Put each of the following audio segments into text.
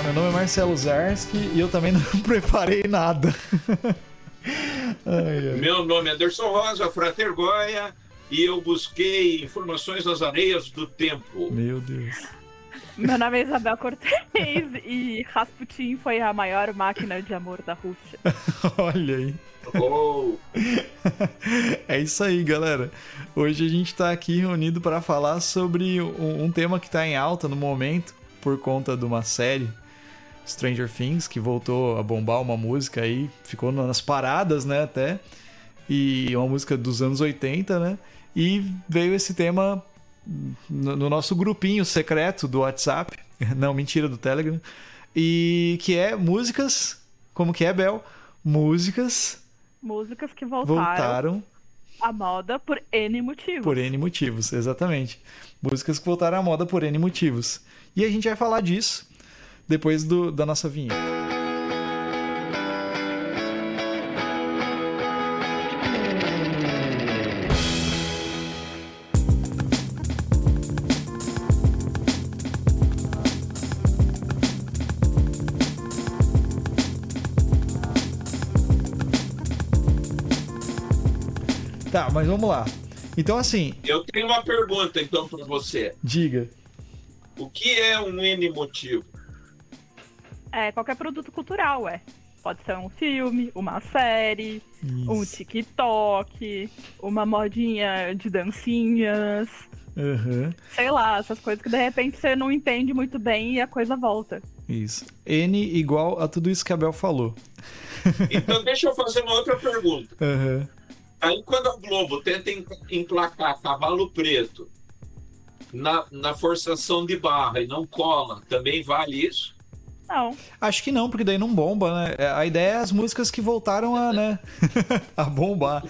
Olá, meu nome é Marcelo Zarski e eu também não preparei nada. ai, ai. Meu nome é Anderson Rosa, Frater Goya, e eu busquei informações nas areias do tempo. Meu Deus. Meu nome é Isabel Cortez e Rasputin foi a maior máquina de amor da Rússia. Olha aí. Oh. é isso aí, galera. Hoje a gente está aqui reunido para falar sobre um, um tema que está em alta no momento por conta de uma série Stranger Things que voltou a bombar uma música aí, ficou nas paradas, né, até. E uma música dos anos 80, né? E veio esse tema no, no nosso grupinho secreto do WhatsApp, não, mentira, do Telegram, e que é músicas, como que é, Bel? Músicas músicas que voltaram, voltaram à moda por N motivos. Por N motivos, exatamente. Músicas que voltaram à moda por N motivos. E a gente vai falar disso depois do, da nossa vinheta. Tá, mas vamos lá. Então, assim. Eu tenho uma pergunta, então, para você. Diga. O que é um N motivo? É qualquer produto cultural, é. Pode ser um filme, uma série, Isso. um TikTok, uma modinha de dancinhas. Uhum. Sei lá, essas coisas que de repente você não entende muito bem e a coisa volta. Isso. N igual a tudo isso que a Bel falou. Então deixa eu fazer uma outra pergunta. Uhum. Aí quando a Globo tenta emplacar cavalo preto na, na forçação de barra e não cola, também vale isso? Não. Acho que não, porque daí não bomba, né? É, a ideia é as músicas que voltaram a, né? a bombar.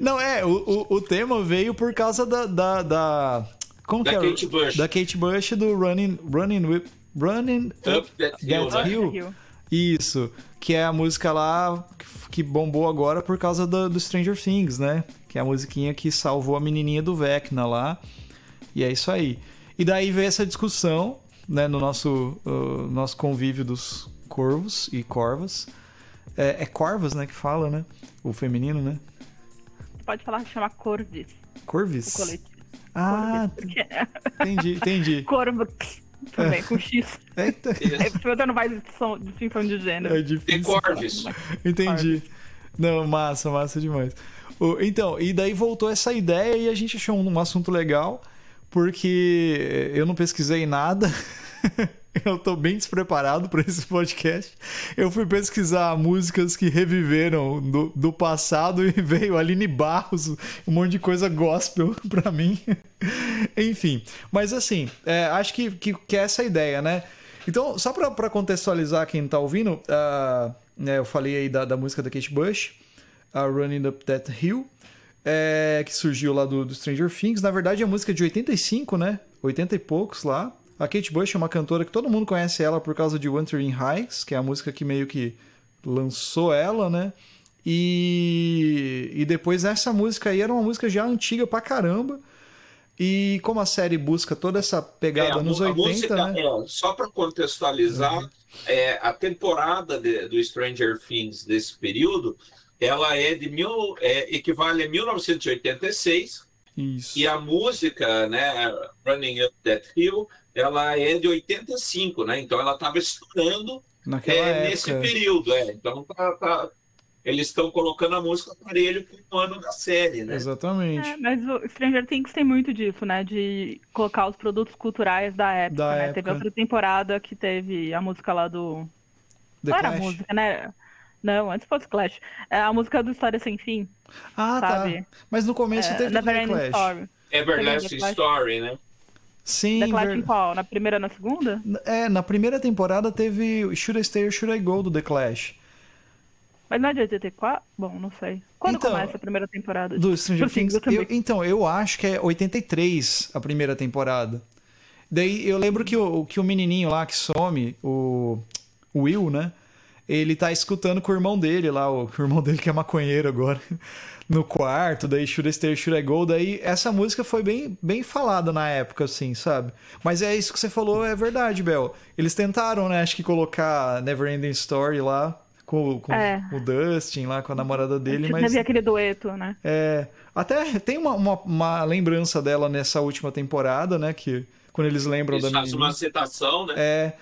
Não, é, o, o, o, tema veio por causa da. da, da como da que é? Kate Bush. Da Kate Bush do Running, Running, Whip, Running Up, Up That, Hill, that hill. hill. Isso, que é a música lá que bombou agora por causa do, do, Stranger Things, né? Que é a musiquinha que salvou a menininha do Vecna lá. E é isso aí. E daí veio essa discussão, né, no nosso, uh, nosso convívio dos corvos e corvas. É, é corvas, né, que fala, né? O feminino, né? Pode falar que chama corvis. Corvis? O coletivo. Ah, corvis, entendi, entendi. Corvo também, com X. Eita. É, você não vai distinção de gênero. É difícil. De Corvis. Entendi. Não, massa, massa demais. Então, e daí voltou essa ideia e a gente achou um assunto legal, porque eu não pesquisei nada. Eu tô bem despreparado para esse podcast. Eu fui pesquisar músicas que reviveram do, do passado e veio Aline Barros, um monte de coisa gospel para mim. Enfim, mas assim, é, acho que, que, que, é essa a ideia, né? Então, só para contextualizar quem tá ouvindo, uh, né, eu falei aí da, da música da Kate Bush, uh, Running Up That Hill, é, que surgiu lá do, do Stranger Things. Na verdade, é música de 85, né? 80 e poucos lá. A Kate Bush é uma cantora que todo mundo conhece ela por causa de Wuthering Heights, que é a música que meio que lançou ela, né? E, e depois essa música aí era uma música já antiga pra caramba. E como a série busca toda essa pegada é, nos 80, música, né? É, só para contextualizar, uhum. é, a temporada de, do Stranger Things desse período, ela é de mil, é, equivale a 1986. Isso. E a música, né, Running Up That Hill, ela é de 85, né? Então ela estava estourando é, nesse período. É. Então tá, tá, eles estão colocando a música aparelho com o ano da série, né? Exatamente. É, mas o Stranger Things tem muito disso, né? De colocar os produtos culturais da época, da né? Época. Teve outra temporada que teve a música lá do. The Não Clash. era a música, né? Não, antes fosse Clash. É a música do História Sem Fim. Ah, tá. sabe? tá. Mas no começo é, teve The Clash. Story. Everlasting Story, né? Sim. The Clash ver... em qual? Na primeira ou na segunda? É, na primeira temporada teve Should I Stay or Should I Go do The Clash. Mas não é de 84? Bom, não sei. Quando então, começa a primeira temporada? Do Stranger Things? Eu, então, eu acho que é 83 a primeira temporada. Daí eu lembro que o, que o menininho lá que some, o, o Will, né? Ele tá escutando com o irmão dele lá, o, o irmão dele que é maconheiro agora, no quarto, daí Should I Stay, Should I Go, daí essa música foi bem, bem falada na época, assim, sabe? Mas é isso que você falou, é verdade, Bel. Eles tentaram, né, acho que colocar Never Ending Story lá, com, com é. o Dustin lá, com a namorada dele, mas... Teve aquele dueto, né? É, até tem uma, uma, uma, lembrança dela nessa última temporada, né, que quando eles lembram eles da menina... uma citação, né? É,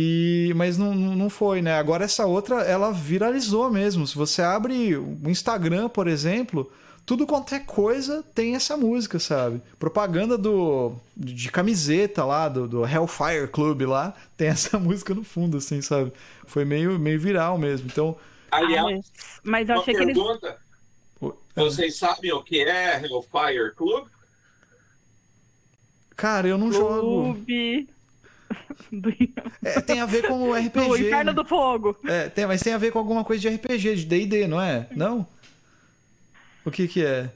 e, mas não, não foi, né? Agora essa outra, ela viralizou mesmo. Se você abre o Instagram, por exemplo, tudo quanto é coisa tem essa música, sabe? Propaganda do de camiseta lá, do, do Hellfire Club lá, tem essa música no fundo, assim, sabe? Foi meio, meio viral mesmo. Então. Aliás, ah, mas eu achei que. Eles... Vocês sabem o que é Hellfire Club? Cara, eu não Clube. jogo. Do... É, tem a ver com o RPG. O Inferno né? do Fogo. É, tem, mas tem a ver com alguma coisa de RPG, de D&D, não é? Não? O que que é?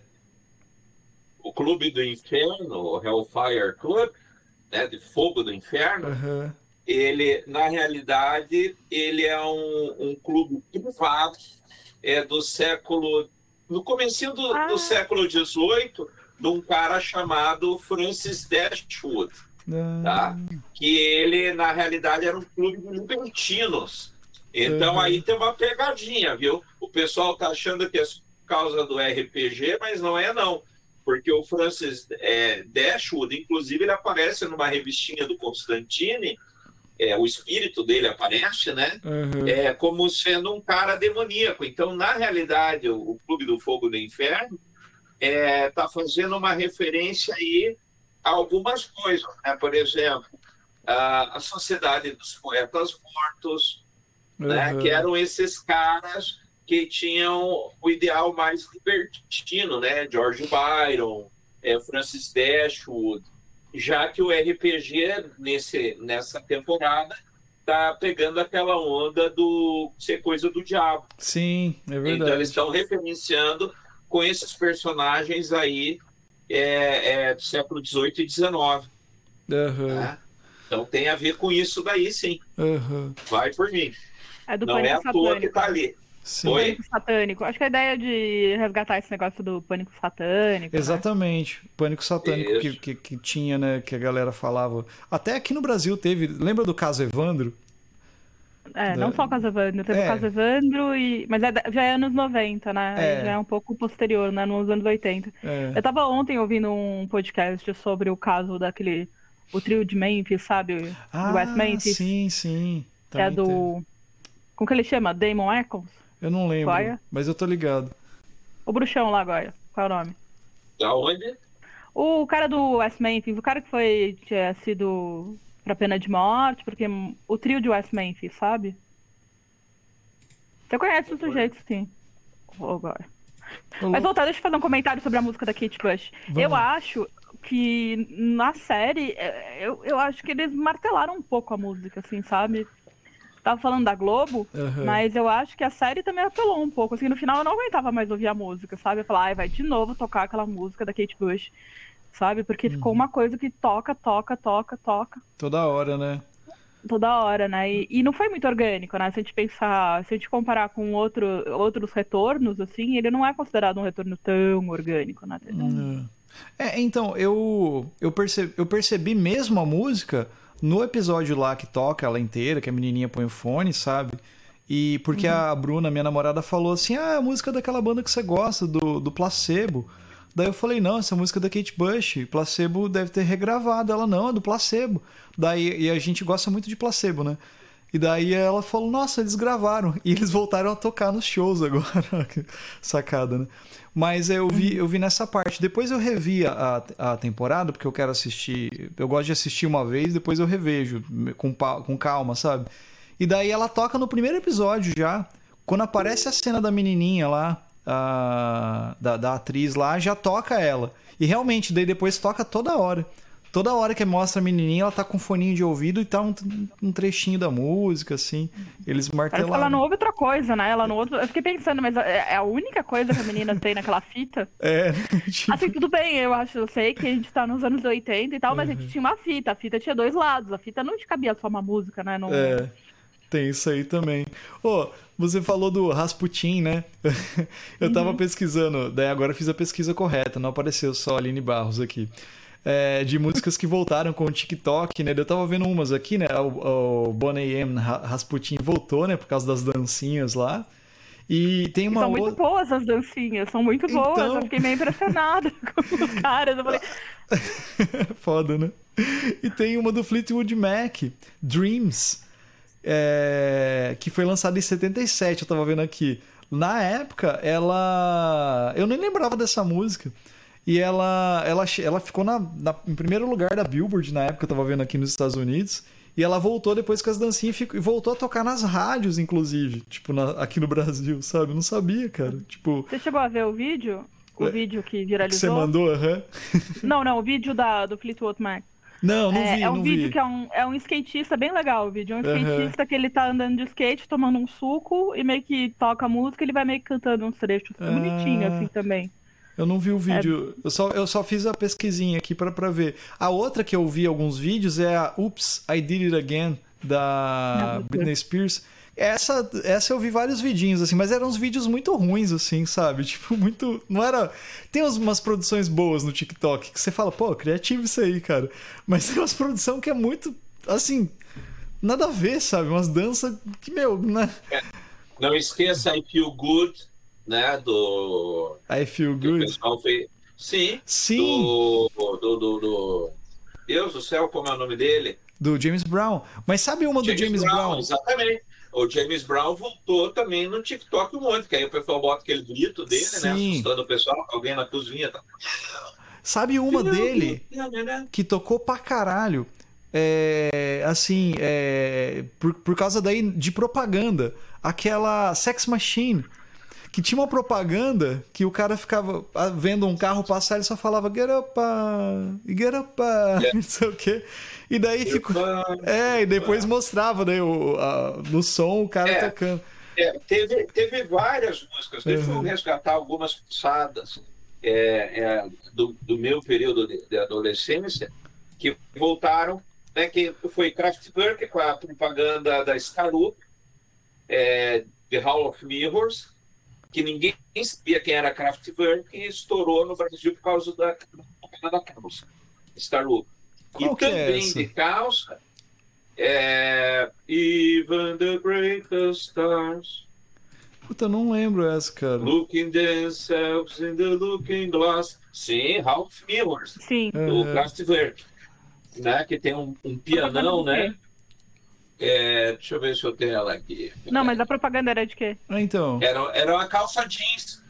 O Clube do Inferno, o Hellfire Club, né, de Fogo do Inferno, uhum. ele, na realidade, ele é um, um clube privado é, do século... No começo do, ah. do século XVIII, de um cara chamado Francis Dashwood tá? Que ele, na realidade, era um clube de libertinos. Então uhum. aí tem uma pegadinha, viu? O pessoal tá achando que é causa do RPG, mas não é não. Porque o Francis é, Dashwood, inclusive, ele aparece numa revistinha do Constantine, é, o espírito dele aparece, né? Uhum. É, como sendo um cara demoníaco. Então, na realidade, o, o Clube do Fogo do Inferno está é, fazendo uma referência aí algumas coisas, né? por exemplo, a, a Sociedade dos Poetas Mortos, uhum. né? que eram esses caras que tinham o ideal mais libertino, né? George Byron, é, Francis Dashwood, já que o RPG nesse, nessa temporada tá pegando aquela onda do ser coisa do diabo. Sim, é verdade. Então eles estão referenciando com esses personagens aí é, é do século XVIII e XIX. Uhum. Né? Então tem a ver com isso daí, sim. Uhum. Vai por mim. É do Não é à toa que tá ali. Sim. Pânico satânico. Acho que a ideia de resgatar esse negócio do pânico satânico. Né? Exatamente. Né? Pânico satânico que, que, que, tinha, né? Que a galera falava. Até aqui no Brasil teve. Lembra do caso Evandro? É, não só o caso Evandro, teve é. o caso Evandro, e... mas é, já é anos 90, né? É. Já é um pouco posterior, né? Nos anos 80. É. Eu tava ontem ouvindo um podcast sobre o caso daquele. O trio de Memphis, sabe? Ah, West Memphis. Sim, sim. Que é do. Tem. Como que ele chama? Damon Eccles? Eu não lembro. Goya? Mas eu tô ligado. O bruxão lá agora. Qual é o nome? Da onde? O cara do West Memphis, o cara que foi. tinha sido pra pena de morte, porque o trio de West Memphis, sabe? Você conhece o sujeito, sim. Agora. Mas voltar, deixa eu fazer um comentário sobre a música da Kate Bush. Vamos. Eu acho que na série, é, eu, eu acho que eles martelaram um pouco a música, assim, sabe? Tava falando da Globo, uhum. mas eu acho que a série também apelou um pouco. Assim, no final eu não aguentava mais ouvir a música, sabe? Eu falava, ai, vai de novo tocar aquela música da Kate Bush sabe? Porque uhum. ficou uma coisa que toca, toca, toca, toca. Toda hora, né? Toda hora, né? E, e, não foi muito orgânico, né? Se a gente pensar, se a gente comparar com outro, outros retornos, assim, ele não é considerado um retorno tão orgânico, né? Uhum. É, então, eu, eu, percebi, eu percebi mesmo a música no episódio lá que toca ela inteira, que a menininha põe o fone, sabe? E porque uhum. a Bruna, minha namorada, falou assim: ah, a música daquela banda que você gosta, do, do Placebo. Daí eu falei, não, essa música é da Kate Bush, Placebo deve ter regravado. Ela, não, é do Placebo. Daí, e a gente gosta muito de Placebo, né? E daí ela falou, nossa, eles gravaram. E eles voltaram a tocar nos shows agora. Sacada, né? Mas eu vi, eu vi nessa parte. Depois eu revi a, a temporada, porque eu quero assistir. Eu gosto de assistir uma vez, depois eu revejo com, com calma, sabe? E daí ela toca no primeiro episódio já. Quando aparece a cena da menininha lá, a, da, da atriz lá, já toca ela. E realmente, daí depois toca toda hora. Toda hora que mostra a menininha, ela tá com foninho de ouvido e tá um, um trechinho da música, assim. Eles martelaram. ela não ouve outra coisa, né? Ela não ouve... Eu fiquei pensando, mas é, é a única coisa que a menina tem naquela fita? É. Tipo... Assim, tudo bem, eu acho, eu sei que a gente tá nos anos 80 e tal, mas uhum. a gente tinha uma fita. A fita tinha dois lados. A fita não te cabia só uma música, né? Não... É. Tem isso aí também. Ô, oh, você falou do Rasputin, né? eu tava uhum. pesquisando, daí agora fiz a pesquisa correta, não apareceu só Aline Barros aqui. É, de músicas que voltaram com o TikTok, né? Eu tava vendo umas aqui, né? O, o Bonnie M. Rasputin voltou, né? Por causa das dancinhas lá. E tem uma São outra... muito boas as dancinhas, são muito boas. Então... Eu fiquei meio impressionada com os caras. Eu falei. Foda, né? E tem uma do Fleetwood Mac, Dreams, é... que foi lançada em 77, eu tava vendo aqui. Na época, ela. Eu nem lembrava dessa música. E ela, ela, ela ficou na, na, em primeiro lugar da Billboard na época, eu tava vendo aqui nos Estados Unidos. E ela voltou depois com as dancinhas e voltou a tocar nas rádios, inclusive, tipo, na, aqui no Brasil, sabe? Eu não sabia, cara. Tipo. Você chegou a ver o vídeo? O é, vídeo que viralizou? Que você mandou, aham. Uhum. Não, não, o vídeo da, do Fleetwood Mac. Não, não é, vi, É um não vídeo vi. que é um, é um skatista bem legal o vídeo. É um skatista uhum. que ele tá andando de skate, tomando um suco e meio que toca música, ele vai meio que cantando uns trechos. Ah. Bonitinho, assim, também. Eu não vi o vídeo. É... Eu, só, eu só fiz a pesquisinha aqui para pra ver. A outra que eu vi alguns vídeos é a Oops, I Did It Again, da Britney Spears. Essa, essa eu vi vários vidinhos, assim, mas eram uns vídeos muito ruins, assim, sabe? Tipo, muito. Não era. Tem umas produções boas no TikTok que você fala, pô, criativo isso aí, cara. Mas tem umas produções que é muito. Assim. Nada a ver, sabe? Umas danças que, meu. Né? É. Não esqueça I Feel Good, né? Do. I Feel Good. Pessoal fez... Sim. Sim. Do, do, do, do. Deus do céu, como é o nome dele? Do James Brown. Mas sabe uma James do James Brown? Brown? Exatamente. O James Brown voltou também no TikTok um monte, que aí o pessoal bota aquele grito dele, né, Sim. né? Assustando o pessoal, alguém na cozinha. Tá... Sabe uma dele que tocou pra caralho? É, assim, é, por, por causa daí de propaganda. Aquela Sex Machine que tinha uma propaganda que o cara ficava ah, vendo um carro passar e só falava get up, get up, yeah. não sei o quê. E daí ficou. É, e depois mostrava né, o, a, no som o cara é, tocando. É, teve, teve várias músicas, deixa uhum. eu resgatar algumas passadas é, é, do, do, meu período de, de, adolescência que voltaram, né, que foi Kraftwerk com a propaganda da Scarup, é, The Hall of Mirrors, que ninguém sabia quem era Kraftwerk e estourou no Brasil por causa da da calça. Qual e também é de calça, é, Even the Greatest Stars. Puta, não lembro essa, cara. Looking themselves in the looking glass. Sim, Ralph Mirrors. Sim. Do uhum. Kraftwerk. Né, que tem um, um pianão, né? É, deixa eu ver se eu tenho ela aqui. Não, mas a propaganda era de quê? Ah, então. Era, era uma calça jeans.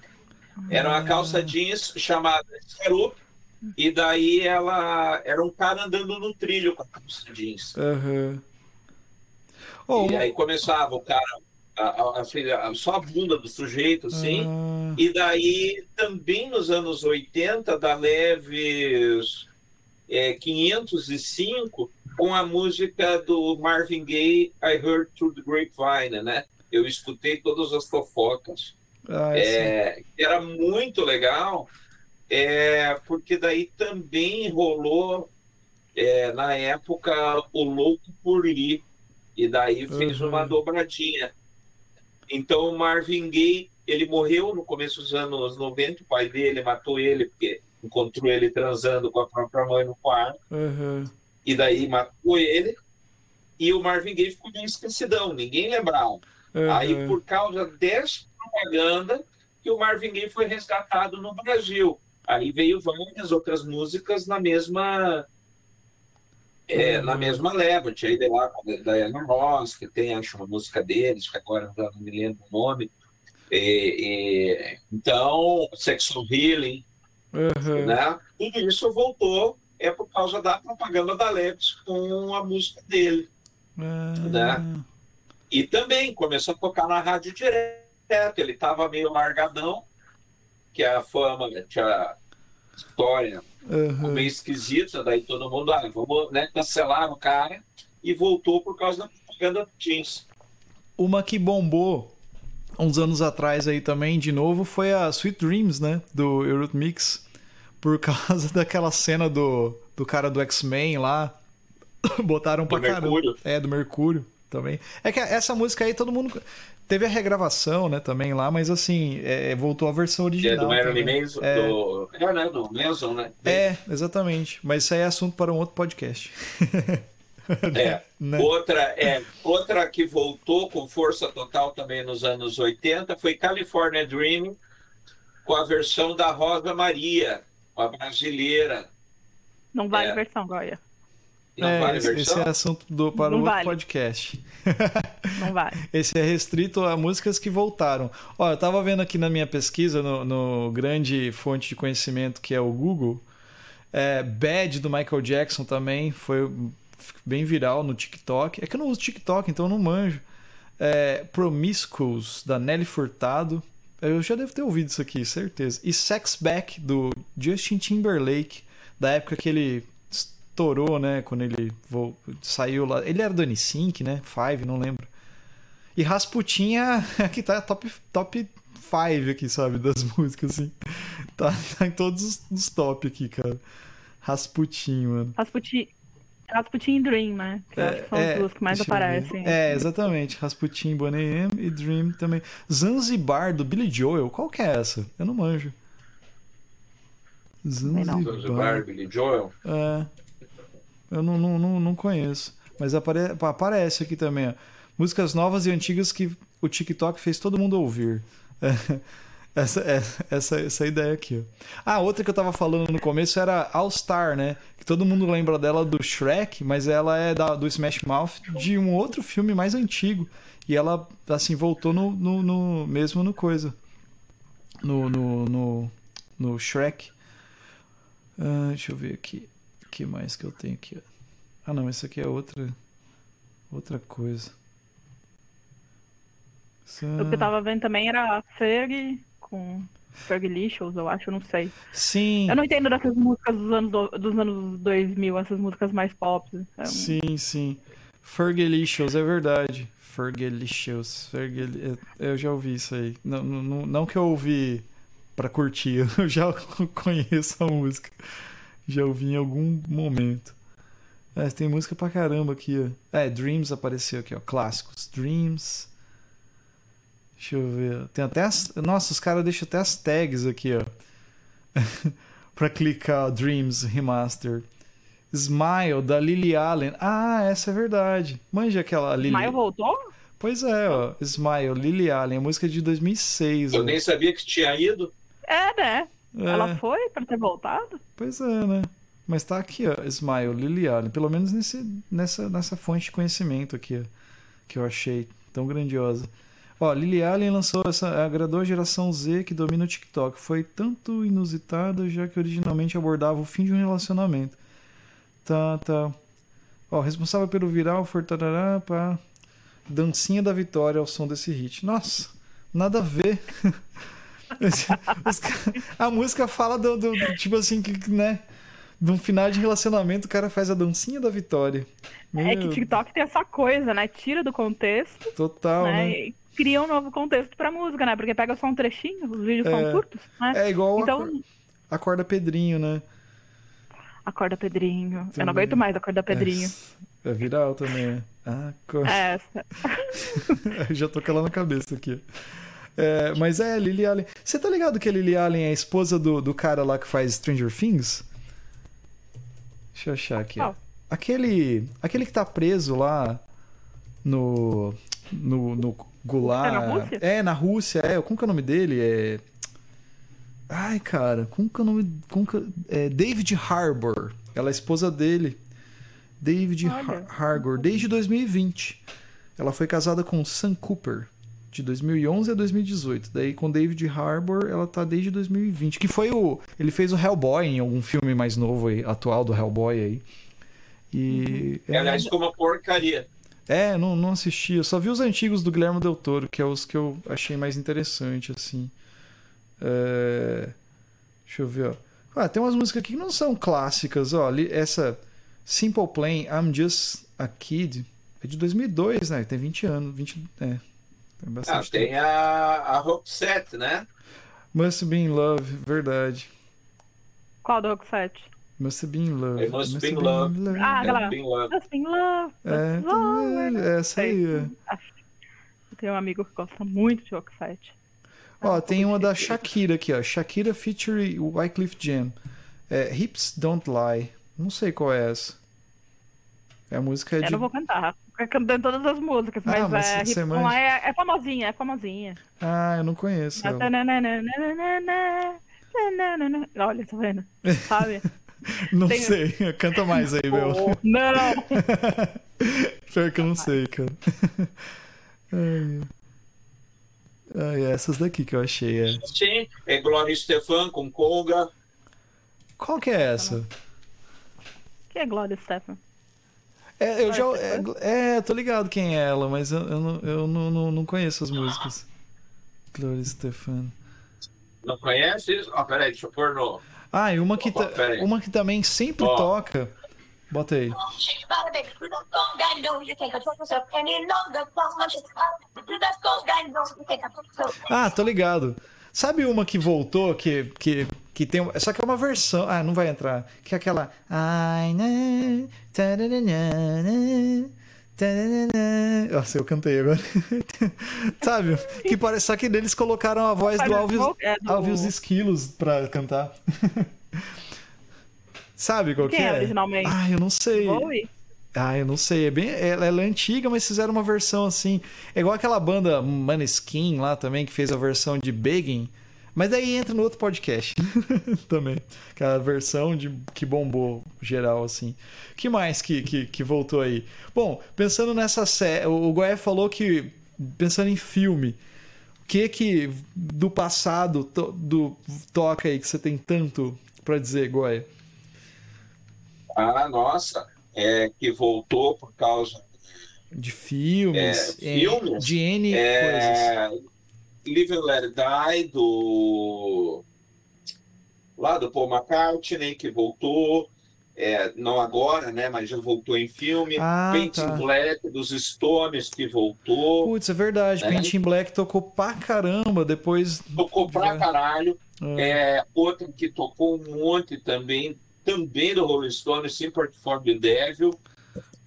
Era uma calça ah. jeans chamada Scarup e daí ela era um cara andando no trilho com a calça jeans. Uhum. Oh, e aí começava o cara, a, a, a, só a bunda do sujeito, assim. Uhum. E daí também nos anos 80, da Leves é, 505, com a música do Marvin Gaye, I Heard Through the Grapevine, né? Eu escutei todas as fofocas. Ah, é, era muito legal é, porque daí também rolou é, na época o Louco por Lee, e daí fez uhum. uma dobradinha. Então o Marvin Gaye, ele morreu no começo dos anos 90, o pai dele matou ele, porque encontrou ele transando com a própria mãe no quarto, uhum. E daí matou ele, e o Marvin Gaye ficou meio esquecidão, ninguém lembrava. Uhum. Aí, por causa dessa propaganda, que o Marvin Gaye foi resgatado no Brasil. Aí veio várias outras músicas na mesma é, uhum. na mesma leva. Tinha aí lá com a Diana Ross, que tem, acho, uma música deles, que agora não me lembro o nome. E, e, então, Sexual Healing, uhum. né? Tudo isso voltou é por causa da propaganda da Lex com a música dele. Uhum. Né? E também começou a tocar na rádio direto. Ele estava meio largadão, que a fama tinha história uhum. meio esquisita, daí todo mundo, ah, vamos né, cancelar o cara, e voltou por causa da propaganda do Teams. Uma que bombou uns anos atrás aí também, de novo, foi a Sweet Dreams, né, do Eurythmics, por causa daquela cena do, do cara do X-Men lá, botaram pra do caramba. Mercúrio. É, do Mercúrio. também. É que essa música aí todo mundo. Teve a regravação, né, também lá, mas assim, é, voltou a versão original. É do Marilyn Manson, é. do... É, né, do Manson, né? É, exatamente. Mas isso aí é assunto para um outro podcast. É. né? outra, é, outra que voltou com força total também nos anos 80 foi California Dream, com a versão da Rosa Maria, a brasileira. Não vale é. versão, Goya. Não é, vale esse, versão? Esse é assunto do, para o outro vale. podcast. Não vale. Esse é restrito a músicas que voltaram. Ó, eu tava vendo aqui na minha pesquisa, no, no grande fonte de conhecimento que é o Google, é, Bad do Michael Jackson também foi bem viral no TikTok. É que eu não uso TikTok, então eu não manjo. É, Promiscuous, da Nelly Furtado. Eu já devo ter ouvido isso aqui, certeza. E Sex Back, do Justin Timberlake, da época que ele estourou, né? Quando ele saiu lá. Ele era do N5, né? Five, não lembro. E Rasputinha, aqui tá top, top 5 aqui, sabe? Das músicas, assim. Tá, tá em todos os, os top aqui, cara. Rasputin, mano. Rasputin. Rasputin e Dream, né? Que é, são é, as duas que mais aparecem. É, exatamente. Rasputin, Bonnie M e Dream também. Zanzibar, do Billy Joel. Qual que é essa? Eu não manjo. Zanzibar. Zanzibar, Billy Joel? É. Eu não, não, não, não conheço. Mas apare... aparece aqui também, ó. Músicas novas e antigas que o TikTok fez todo mundo ouvir. É. Essa, essa, essa, essa ideia aqui. Ah, outra que eu tava falando no começo era All Star, né? Que todo mundo lembra dela do Shrek, mas ela é da, do Smash Mouth de um outro filme mais antigo. E ela, assim, voltou no, no, no mesmo no coisa. No, no, no, no Shrek. Uh, deixa eu ver aqui. O que mais que eu tenho aqui? Ah, não, essa aqui é outra, outra coisa. Essa... O que eu tava vendo também era a Ferg com Fergalicious, eu acho, eu não sei. Sim. Eu não entendo dessas músicas dos anos, do, dos anos 2000, essas músicas mais pop. É sim, sim. Fergalicious, é verdade. Fergalicious. Fergal... Eu já ouvi isso aí. Não, não, não que eu ouvi pra curtir, eu já conheço a música. Já ouvi em algum momento. É, tem música pra caramba aqui, ó. É, Dreams apareceu aqui, ó. Clássicos. Dreams. Deixa eu ver. Tem até as. Nossa, os caras deixam até as tags aqui, ó. pra clicar Dreams Remaster. Smile, da Lily Allen. Ah, essa é verdade. Manja aquela Lily. Smile voltou? Pois é, ó. Smile, Lily Allen. A música de 2006. Eu ó. nem sabia que tinha ido. É, né? É. Ela foi pra ter voltado? Pois é, né? Mas tá aqui, ó. Smile, Lily Allen. Pelo menos nesse, nessa, nessa fonte de conhecimento aqui, ó. Que eu achei tão grandiosa. Ó, Lily Allen lançou essa agradou a geração Z que domina o TikTok. Foi tanto inusitado já que originalmente abordava o fim de um relacionamento. Tá, tá. Ó, responsável pelo viral foi tarará, pá. Dancinha da vitória ao som desse hit. Nossa, nada a ver. a música fala do, do, do, tipo assim que, né, de um final de relacionamento, o cara faz a dancinha da vitória. Meu... É que TikTok tem essa coisa, né? Tira do contexto. Total, né? né? Cria um novo contexto pra música, né? Porque pega só um trechinho, os vídeos é, são curtos, né? É igual então... a Corda Pedrinho, né? Acorda Pedrinho. Também. Eu não aguento mais Acorda Pedrinho. É, é viral também. Acorda. É essa. já tô com ela na cabeça aqui. É, mas é, Lily Allen. Você tá ligado que a Lily Allen é a esposa do, do cara lá que faz Stranger Things? Deixa eu achar aqui. Oh. Aquele, aquele que tá preso lá no, no, no Goulart. É na Rússia? É, na Rússia, é. Como que é o nome dele? É. Ai, cara, como que é o nome. Como que... É David Harbour. Ela é esposa dele. David Har Harbour, desde 2020. Ela foi casada com Sam Cooper, de 2011 a 2018. Daí com David Harbour, ela tá desde 2020. Que foi o. Ele fez o Hellboy em algum filme mais novo aí, atual do Hellboy aí. E. Uhum. Aliás, ficou uma porcaria. É, não, não assisti. Eu só vi os antigos do Guilherme Del Toro, que é os que eu achei mais interessante, assim. É... Deixa eu ver, ó. Ah, tem umas músicas aqui que não são clássicas, ó. Essa Simple Plan, I'm Just a Kid, é de 2002, né? Tem 20 anos, 20... É, tem bastante ah, tem a, a Roxette, né? Must Be In Love, verdade. Qual do Roxette? Must have been love. It must, must been love. love. Ah, aquela. Must been love. É, love. é, essa aí. É. Eu tenho um amigo que gosta muito de Oxide. Ó, ah, tem uma da Shakira aqui, ó. Shakira featuring Wycliffe Jam. É, Hips Don't Lie. Não sei qual é essa. É a música de... Eu não vou cantar. Eu canto todas as músicas, mas, ah, mas é, Hips Don't Lie é, é, famosinha, é famosinha. Ah, eu não conheço. Olha, tá vendo? Sabe? Não tem... sei. Canta mais aí, meu. Oh, não! Pior que eu não sei, cara. Ai. Ai, essas daqui que eu achei. É. Sim, é Glória Stefan com Colga. Qual que é essa? Que é Glória Stefan? É, eu já. É, é, tô ligado quem é ela, mas eu, eu, não, eu não, não, não conheço as músicas. Glória Stefan. Não conhece? Ó, oh, peraí, deixa eu pôr no. Ah, e uma que, oh, uma que também sempre toca. Bota aí. Ah, tô ligado. Sabe uma que voltou, que, que, que tem. Só que é uma versão. Ah, não vai entrar. Que é aquela. Ai, né? Nossa, eu cantei agora. Sabe? Que parece, só que eles colocaram a voz do Alves, é do... Alves Esquilos pra cantar. Sabe qual Quem que é? é? originalmente? Ah, eu não sei. Bowie? Ah, eu não sei. É bem, ela, ela, é antiga, mas fizeram uma versão assim. É igual aquela banda Maneskin lá também, que fez a versão de Begging. Mas daí entra no outro podcast também. Aquela versão de que bombou geral, assim. que mais que, que, que voltou aí? Bom, pensando nessa série. O Goé falou que. Pensando em filme. O que que do passado to, do, toca aí que você tem tanto para dizer, Goé? Ah, nossa. É que voltou por causa. De filmes. É, filmes. De N é, coisas Live and Let Die, do. Lá do Paul McCartney, que voltou. É, não agora, né? Mas já voltou em filme. Ah, Painting tá. Black dos Stones que voltou. Putz, é verdade. Né? Painting Black tocou pra caramba depois. Tocou pra caralho. Ah. É, outro que tocou um monte também, também do Rolling Stones, Sympathy for the Devil.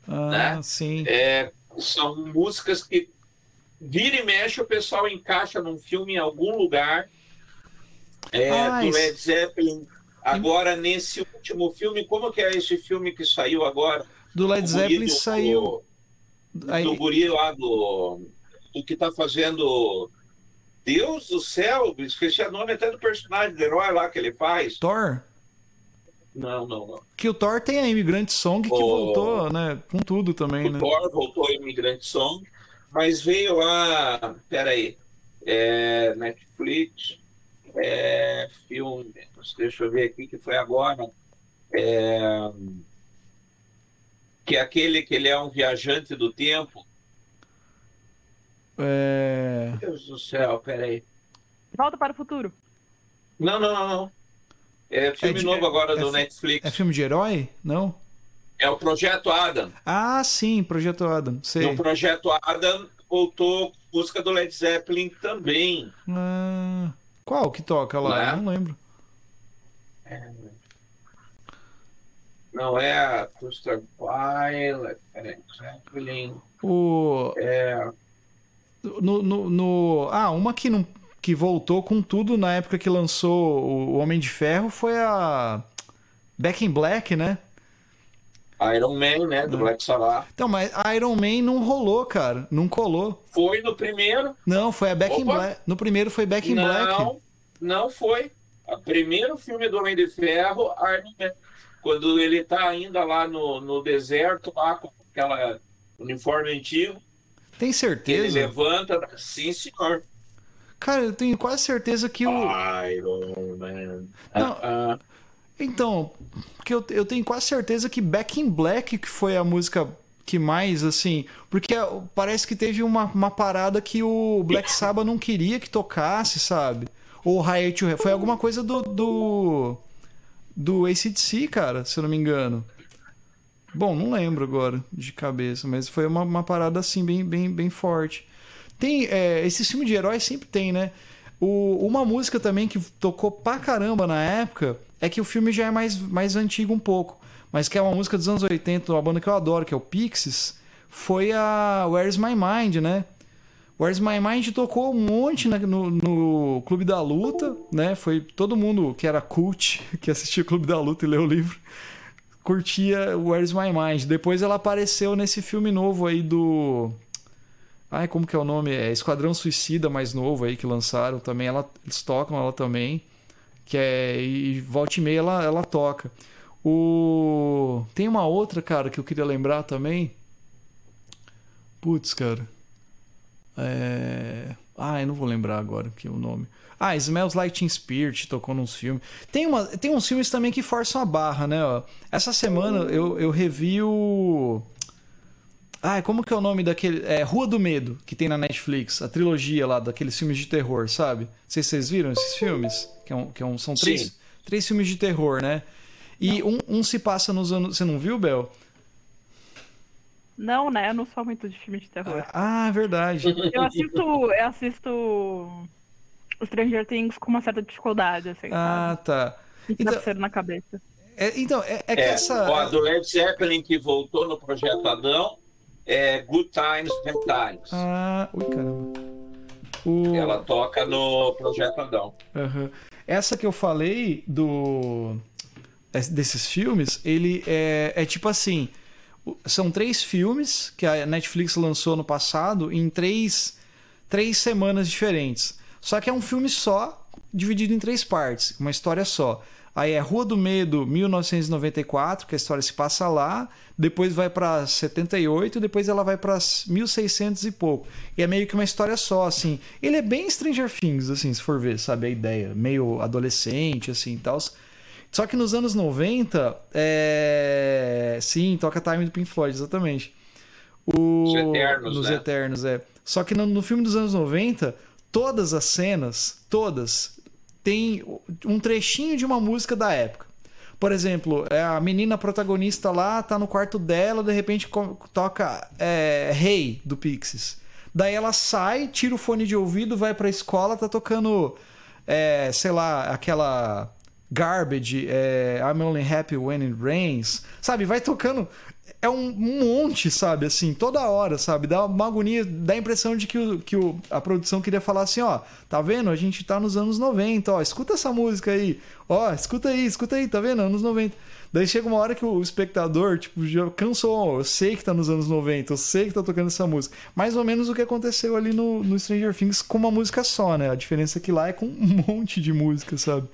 Ah, né? sim. É, são músicas que vira e mexe, o pessoal encaixa num filme em algum lugar é, ah, do Led Zeppelin. Agora, nesse último filme, como que é esse filme que saiu agora? Do Led Zeppelin saiu. Do, Aí... do guri lá do, do que tá fazendo. Deus do céu, esqueci o nome até do personagem do herói lá que ele faz. Thor? Não, não, não. Que o Thor tem a Imigrante Song que o... voltou, né? Com tudo também, o né? Thor voltou a Imigrante Song. Mas veio lá, peraí, é, Netflix, é, filme, deixa eu ver aqui que foi agora, é, que é aquele que ele é um viajante do tempo. É... Meu Deus do céu, peraí. Volta para o futuro. Não, não, não, não. É filme é de, novo agora é, do Netflix. É filme de herói? Não? É o Projeto Adam. Ah, sim, Projeto Adam. Sei. No Projeto Adam voltou música do Led Zeppelin também. Ah, qual que toca lá? Não, é? não lembro. É... Não é a Custer Pilot, Led Zeppelin. O... É... No, no, no... Ah, uma que, não, que voltou com tudo na época que lançou o Homem de Ferro foi a Back in Black, né? Iron Man, né? Do é. Black Sabbath. Então, mas Iron Man não rolou, cara. Não colou. Foi no primeiro. Não, foi a Back Opa. in Black. No primeiro foi Back in não, Black. Não, não foi. O primeiro filme do Homem de Ferro, Iron Man. Quando ele tá ainda lá no, no deserto, lá com aquela uniforme antigo. Tem certeza? Ele levanta. Sim, senhor. Cara, eu tenho quase certeza que o. Iron Man. Não, uh -uh. Então, que eu, eu tenho quase certeza que Back in Black que foi a música que mais, assim. Porque parece que teve uma, uma parada que o Black Sabbath não queria que tocasse, sabe? Ou Riot to Foi alguma coisa do. do. do ACDC, cara, se eu não me engano. Bom, não lembro agora de cabeça, mas foi uma, uma parada assim, bem, bem, bem forte. Tem. É, esse filme de herói sempre tem, né? O, uma música também que tocou pra caramba na época é que o filme já é mais, mais antigo um pouco, mas que é uma música dos anos 80, uma banda que eu adoro, que é o Pixies, foi a Where's My Mind, né? Where's My Mind tocou um monte no, no Clube da Luta, né? Foi todo mundo que era cult, que assistia o Clube da Luta e leu o livro, curtia Where's My Mind. Depois ela apareceu nesse filme novo aí do. Ai, como que é o nome? É Esquadrão Suicida mais novo aí que lançaram também. Ela, eles tocam ela também. Que é. E volta e meia ela, ela toca. O... Tem uma outra, cara, que eu queria lembrar também. Putz, cara. É... Ah, eu não vou lembrar agora que o nome. Ah, Smells Like Spirit tocou nos filmes. Tem, uma, tem uns filmes também que forçam a barra, né? Ó, essa semana eu, eu revi o. Ah, como que é o nome daquele. É Rua do Medo, que tem na Netflix, a trilogia lá daqueles filmes de terror, sabe? Não sei se vocês viram esses filmes. Que, é um, que é um, são três, três filmes de terror, né? E um, um se passa nos anos. Você não viu, Bel? Não, né? Eu não sou muito de filme de terror. Ah, é verdade. Eu assisto. Eu assisto. Stranger Things com uma certa dificuldade, assim. Ah, sabe? tá. Então, na cabeça. É, então, é, é que é, essa. Do Led Zeppelin que voltou no Projeto Adão é Good Times, Bad Times. Ah, ui, caramba. O... Ela toca no Projeto Adão. Uhum. Essa que eu falei do desses filmes, ele é, é tipo assim são três filmes que a Netflix lançou no passado em três, três semanas diferentes. Só que é um filme só, dividido em três partes, uma história só. Aí é Rua do Medo, 1994, que a história se passa lá, depois vai para 78, depois ela vai para 1600 e pouco. E é meio que uma história só, assim. Ele é bem Stranger Things, assim, se for ver, sabe a ideia, meio adolescente assim, e tal. Só que nos anos 90, é... sim, toca Time do Pink Floyd, exatamente. O... Os Eternos, Nos né? Eternos, é. Só que no, no filme dos anos 90, todas as cenas, todas, tem um trechinho de uma música da época. Por exemplo, é a menina protagonista lá tá no quarto dela, de repente toca é, Hey do Pixies. Daí ela sai, tira o fone de ouvido, vai pra escola, tá tocando, é, sei lá, aquela Garbage, é, I'm Only Happy When It Rains, sabe? Vai tocando. É um monte, sabe? Assim, toda hora, sabe? Dá uma agonia, dá a impressão de que, o, que o, a produção queria falar assim: ó, tá vendo? A gente tá nos anos 90, ó, escuta essa música aí, ó, escuta aí, escuta aí, tá vendo? Anos 90. Daí chega uma hora que o espectador, tipo, já cansou, eu sei que tá nos anos 90, eu sei que tá tocando essa música. Mais ou menos o que aconteceu ali no, no Stranger Things com uma música só, né? A diferença é que lá é com um monte de música, sabe?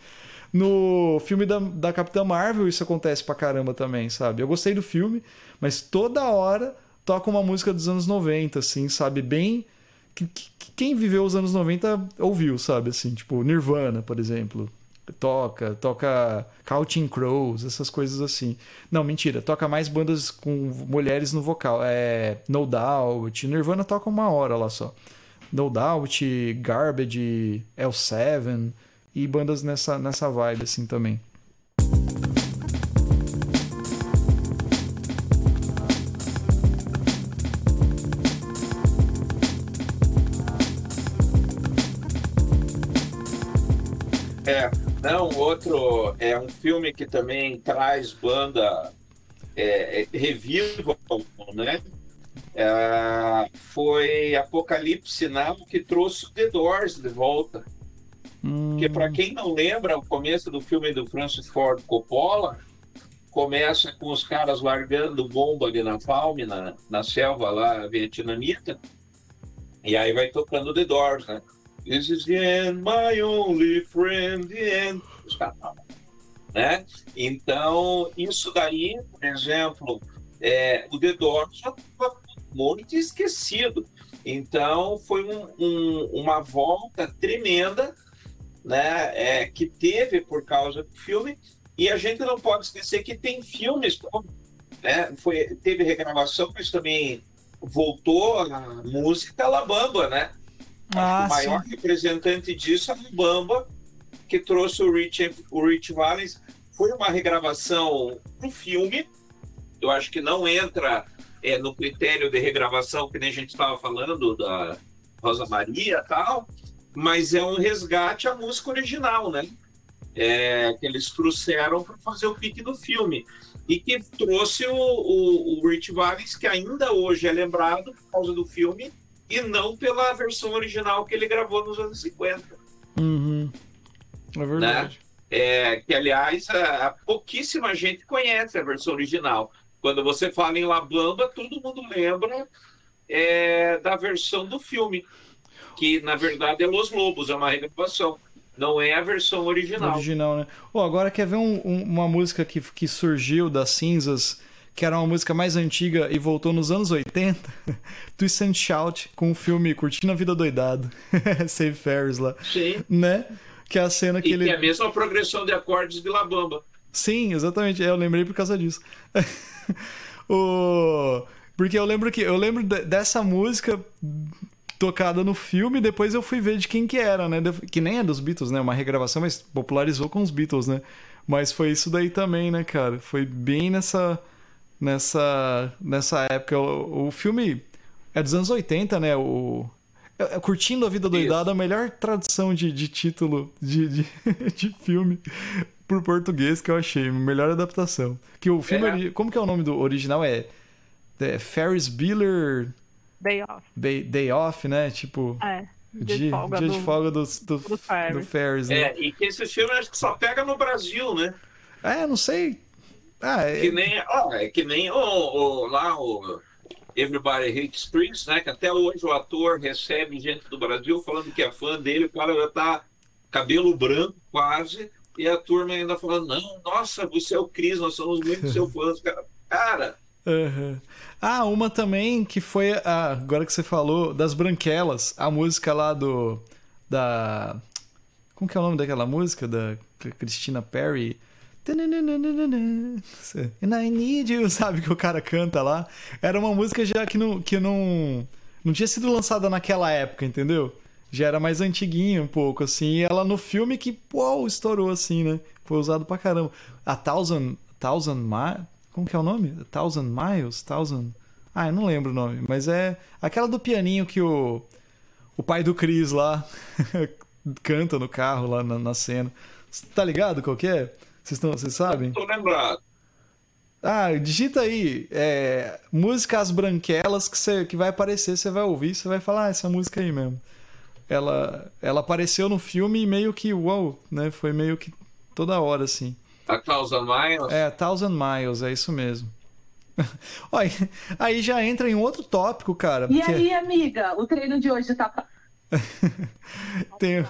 No filme da, da Capitã Marvel, isso acontece pra caramba também, sabe? Eu gostei do filme, mas toda hora toca uma música dos anos 90, assim, sabe? Bem. Que, que, quem viveu os anos 90 ouviu, sabe? Assim, tipo, Nirvana, por exemplo. Toca, toca Counting Crows, essas coisas assim. Não, mentira, toca mais bandas com mulheres no vocal. É No Doubt, Nirvana toca uma hora lá só. No Doubt, Garbage, L7 e bandas nessa, nessa vibe assim também. É, não, outro é um filme que também traz banda é, é revival, né? É, foi Apocalipse Now que trouxe The Doors de volta. Porque, para hum. quem não lembra, o começo do filme do Francis Ford Coppola começa com os caras largando bomba ali na Palme, na, na selva lá vietnamita, e aí vai tocando The Doors, né? This is the end, my only friend, the end. Né? Então, isso daí, por exemplo, é, o The Doors já estava muito esquecido. Então, foi um, um, uma volta tremenda né, é, que teve por causa do filme. E a gente não pode esquecer que tem filmes, né, foi, teve regravação, mas também voltou a música Alabama, né? Ah, o maior sim. representante disso é o Bamba, que trouxe o Rich, o Rich Valens. Foi uma regravação para o filme. Eu acho que não entra é, no critério de regravação que nem a gente estava falando da Rosa Maria e tal, mas é um resgate à música original, né? é, que eles trouxeram para fazer o pique do filme. E que trouxe o, o, o Rich Valens, que ainda hoje é lembrado por causa do filme, e não pela versão original que ele gravou nos anos 50. Uhum. É verdade. Né? É, que, aliás, a, a, pouquíssima gente conhece a versão original. Quando você fala em La Bamba, todo mundo lembra é, da versão do filme, que na verdade é Los Lobos, é uma regravação. Não é a versão original. Original, né? Oh, agora quer ver um, um, uma música que, que surgiu das cinzas, que era uma música mais antiga e voltou nos anos 80? Twist and Shout, com o filme Curtindo a Vida Doidado. Save Ferris lá. Sim. Né? Que é a cena que e ele. Que é a mesma progressão de acordes de La Bamba. Sim, exatamente. É, eu lembrei por causa disso. o... Porque eu lembro que eu lembro dessa música tocada no filme, depois eu fui ver de quem que era, né? Que nem é dos Beatles, né? Uma regravação, mas popularizou com os Beatles, né? Mas foi isso daí também, né, cara? Foi bem nessa nessa nessa época. O, o filme é dos anos 80, né? O é, é Curtindo a Vida Doidada, a melhor tradução de, de título de, de, de filme por português que eu achei. Melhor adaptação. Que o filme. É. Como que é o nome do original? É, é Ferris Bueller Day off. Day, day off, né? Tipo. É. Dia, de folga, dia do, de folga do, do, do, Ferris. do Ferris né? É, e que esse filme acho que só pega no Brasil, né? É, não sei. Ah, é... Que nem, ó, é que nem o, o, lá o Everybody Hates Chris, né? Que até hoje o ator recebe gente do Brasil falando que é fã dele, o cara já tá cabelo branco quase, e a turma ainda falando, não, nossa, você é o Chris, nós somos muito seu fãs, cara. Cara, Uhum. Ah, uma também que foi, a, agora que você falou, das Branquelas, a música lá do. Da. Como que é o nome daquela música? Da Christina Perry. And I need you, sabe que o cara canta lá. Era uma música já que não, que não, não tinha sido lançada naquela época, entendeu? Já era mais antiguinha um pouco, assim. E ela no filme que, pô, estourou assim, né? Foi usado pra caramba. A Thousand, Thousand Miles. Como que é o nome? Thousand Miles? Thousand. Ah, eu não lembro o nome. Mas é aquela do pianinho que o, o pai do Chris lá canta no carro lá na, na cena. Tá ligado qual que é? Vocês, estão, vocês sabem? Tô lembrado. Ah, digita aí. É, músicas branquelas que, você, que vai aparecer, você vai ouvir, você vai falar, ah, essa música aí mesmo. Ela, ela apareceu no filme e meio que, uau, né? Foi meio que toda hora, assim. A Thousand Miles? É, Thousand Miles, é isso mesmo. Olha, aí já entra em outro tópico, cara. E porque... aí, amiga, o treino de hoje tá. Tem...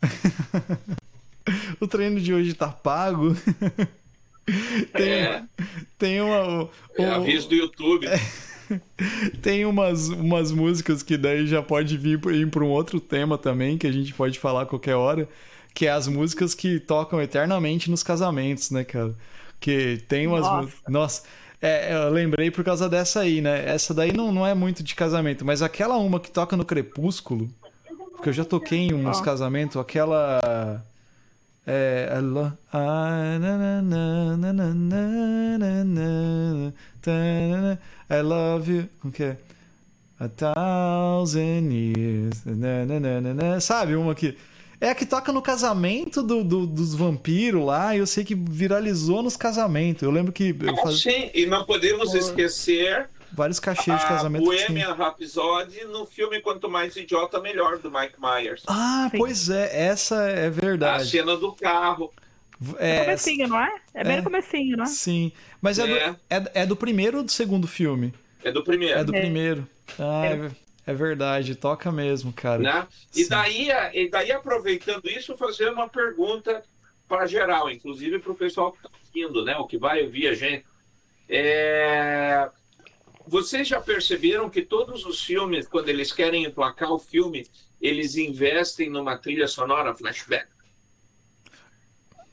o treino de hoje tá pago. tem, é. tem uma. O, é aviso do YouTube. tem umas, umas músicas que daí já pode vir para um outro tema também, que a gente pode falar a qualquer hora que é as músicas que tocam eternamente nos casamentos, né, cara? Que tem umas Nossa, Nossa é, eu lembrei por causa dessa aí, né? Essa daí não, não é muito de casamento, mas aquela uma que toca no Crepúsculo, porque eu já toquei em uns casamentos, aquela. É. I love you. Como que é? A thousand years. Sabe uma que. É a que toca no casamento do, do, dos vampiros lá, e eu sei que viralizou nos casamentos. Eu lembro que. Eu faz... Sim, e não podemos Por... esquecer. Vários cachês de casamento. Bohemian Rhapsody no filme Quanto Mais Idiota Melhor, do Mike Myers. Ah, Sim. pois é, essa é verdade. A cena do carro. É, é comecinho, não é? É bem é, no comecinho, não é? Sim. Mas é, é. Do, é, é do primeiro ou do segundo filme? É do primeiro. É do primeiro. Ah, é. É verdade, toca mesmo, cara. Né? E, daí, e daí, aproveitando isso, fazer uma pergunta para geral, inclusive para o pessoal que está assistindo, né? O que vai ouvir a gente. É... Vocês já perceberam que todos os filmes, quando eles querem emplacar o filme, eles investem numa trilha sonora flashback?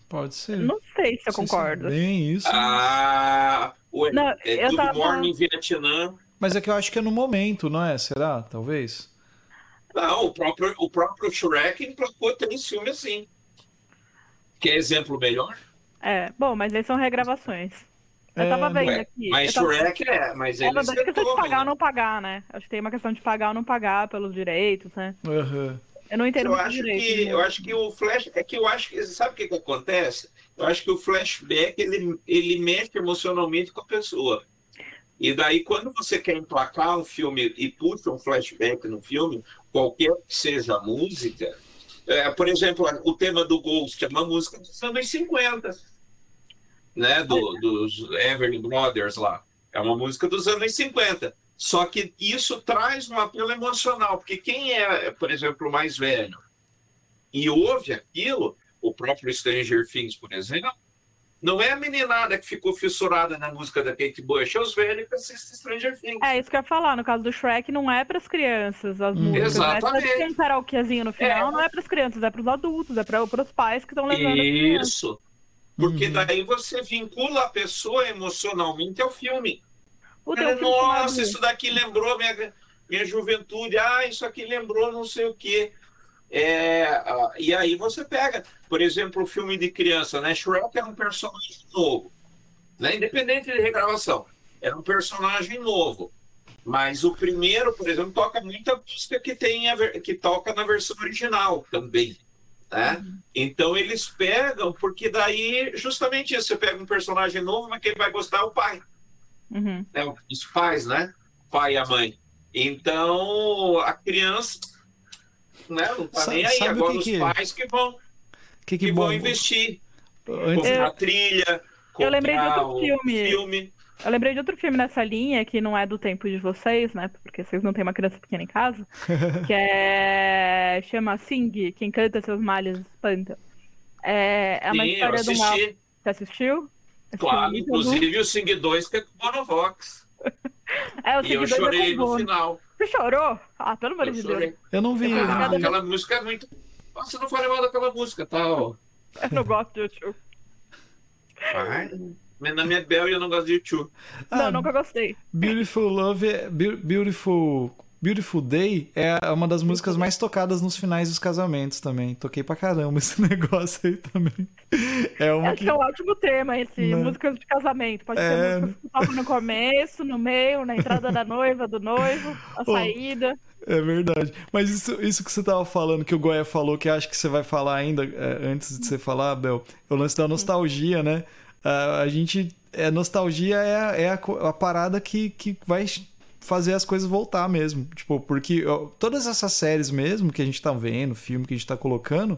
Pode ser. Não sei se eu concordo. Bem isso. Ah, o, Não, é, Good tava... Morning Vietnã mas é que eu acho que é no momento, não é? Será? Talvez? Não, o próprio, o próprio Shrek emplacou três filmes assim. Quer exemplo melhor? É, bom, mas eles são regravações. Eu é, tava vendo aqui. Mas tava... Shrek é, mas é eles. É uma questão de pagar né? ou não pagar, né? Acho que tem uma questão de pagar ou não pagar pelos direitos, né? Uhum. Eu não entendo eu acho direito, que Eu acho que o flash. É que eu acho que. Sabe o que, que acontece? Eu acho que o flashback ele, ele mexe emocionalmente com a pessoa. E daí, quando você quer emplacar um filme e puxa um flashback no filme, qualquer que seja a música, é, por exemplo, o tema do Ghost é uma música dos anos 50, né? Do, dos Everly Brothers lá. É uma música dos anos 50. Só que isso traz um apelo emocional, porque quem é, por exemplo, mais velho e ouve aquilo, o próprio Stranger Things, por exemplo, não é a meninada que ficou fissurada na música da Kate Bush, é os velhos que assistem Stranger Things. É isso que eu ia falar. No caso do Shrek, não é para as crianças as músicas. Exatamente. Né? Tem um karaokezinho no final, é. não é para as crianças, é para os adultos, é para os pais que estão levando Isso. Porque uhum. daí você vincula a pessoa emocionalmente ao filme. É, nossa, isso daqui lembrou minha, minha juventude. Ah, isso aqui lembrou não sei o quê. É, e aí você pega, por exemplo, o filme de criança, né? Shrek é um personagem novo, né? independente de regravação, era um personagem novo. Mas o primeiro, por exemplo, toca muita música que tem a, que toca na versão original também. Né? Uhum. Então eles pegam, porque daí justamente isso, você pega um personagem novo, mas quem vai gostar é o pai. Uhum. Né? Os pais, né? pai e a mãe. Então a criança né? Não tá nem aí. Agora que os que... pais que vão, que, que, que vão investir. Antes... Comprar trilha, Eu lembrei de outro filme. filme. Eu lembrei de outro filme nessa linha, que não é do tempo de vocês, né? Porque vocês não têm uma criança pequena em casa. que é. Chama Sing, quem canta seus males espanta. É, é uma Sim, história do mal. Você assistiu? Claro, inclusive o Sing 2 que é com o Bonovox. é, o Sing e eu 2 é chorei é no final. Você chorou? Ah, pelo amor de Deus. Eu não vi. Ah, aquela música é muito. Você não falei mal daquela música, tal. Tá, eu não gosto de YouTube. Na minha Bel eu não gosto de YouTube. Não, ah, nunca gostei. Beautiful Love, Beautiful Beautiful Day é uma das músicas mais tocadas nos finais dos casamentos também. Toquei pra caramba esse negócio aí também. É uma Acho que... é um ótimo tema esse, Não. músicas de casamento. Pode é... ser músicas que tocam no começo, no meio, na entrada da noiva, do noivo, a oh, saída. É verdade. Mas isso, isso que você tava falando, que o Goya falou, que acho que você vai falar ainda, é, antes de você falar, Bel, é o lance da nostalgia, né? Uh, a gente. É, nostalgia é, é a, a parada que, que vai fazer as coisas voltar mesmo. Tipo, porque ó, todas essas séries mesmo que a gente tá vendo, filme que a gente tá colocando,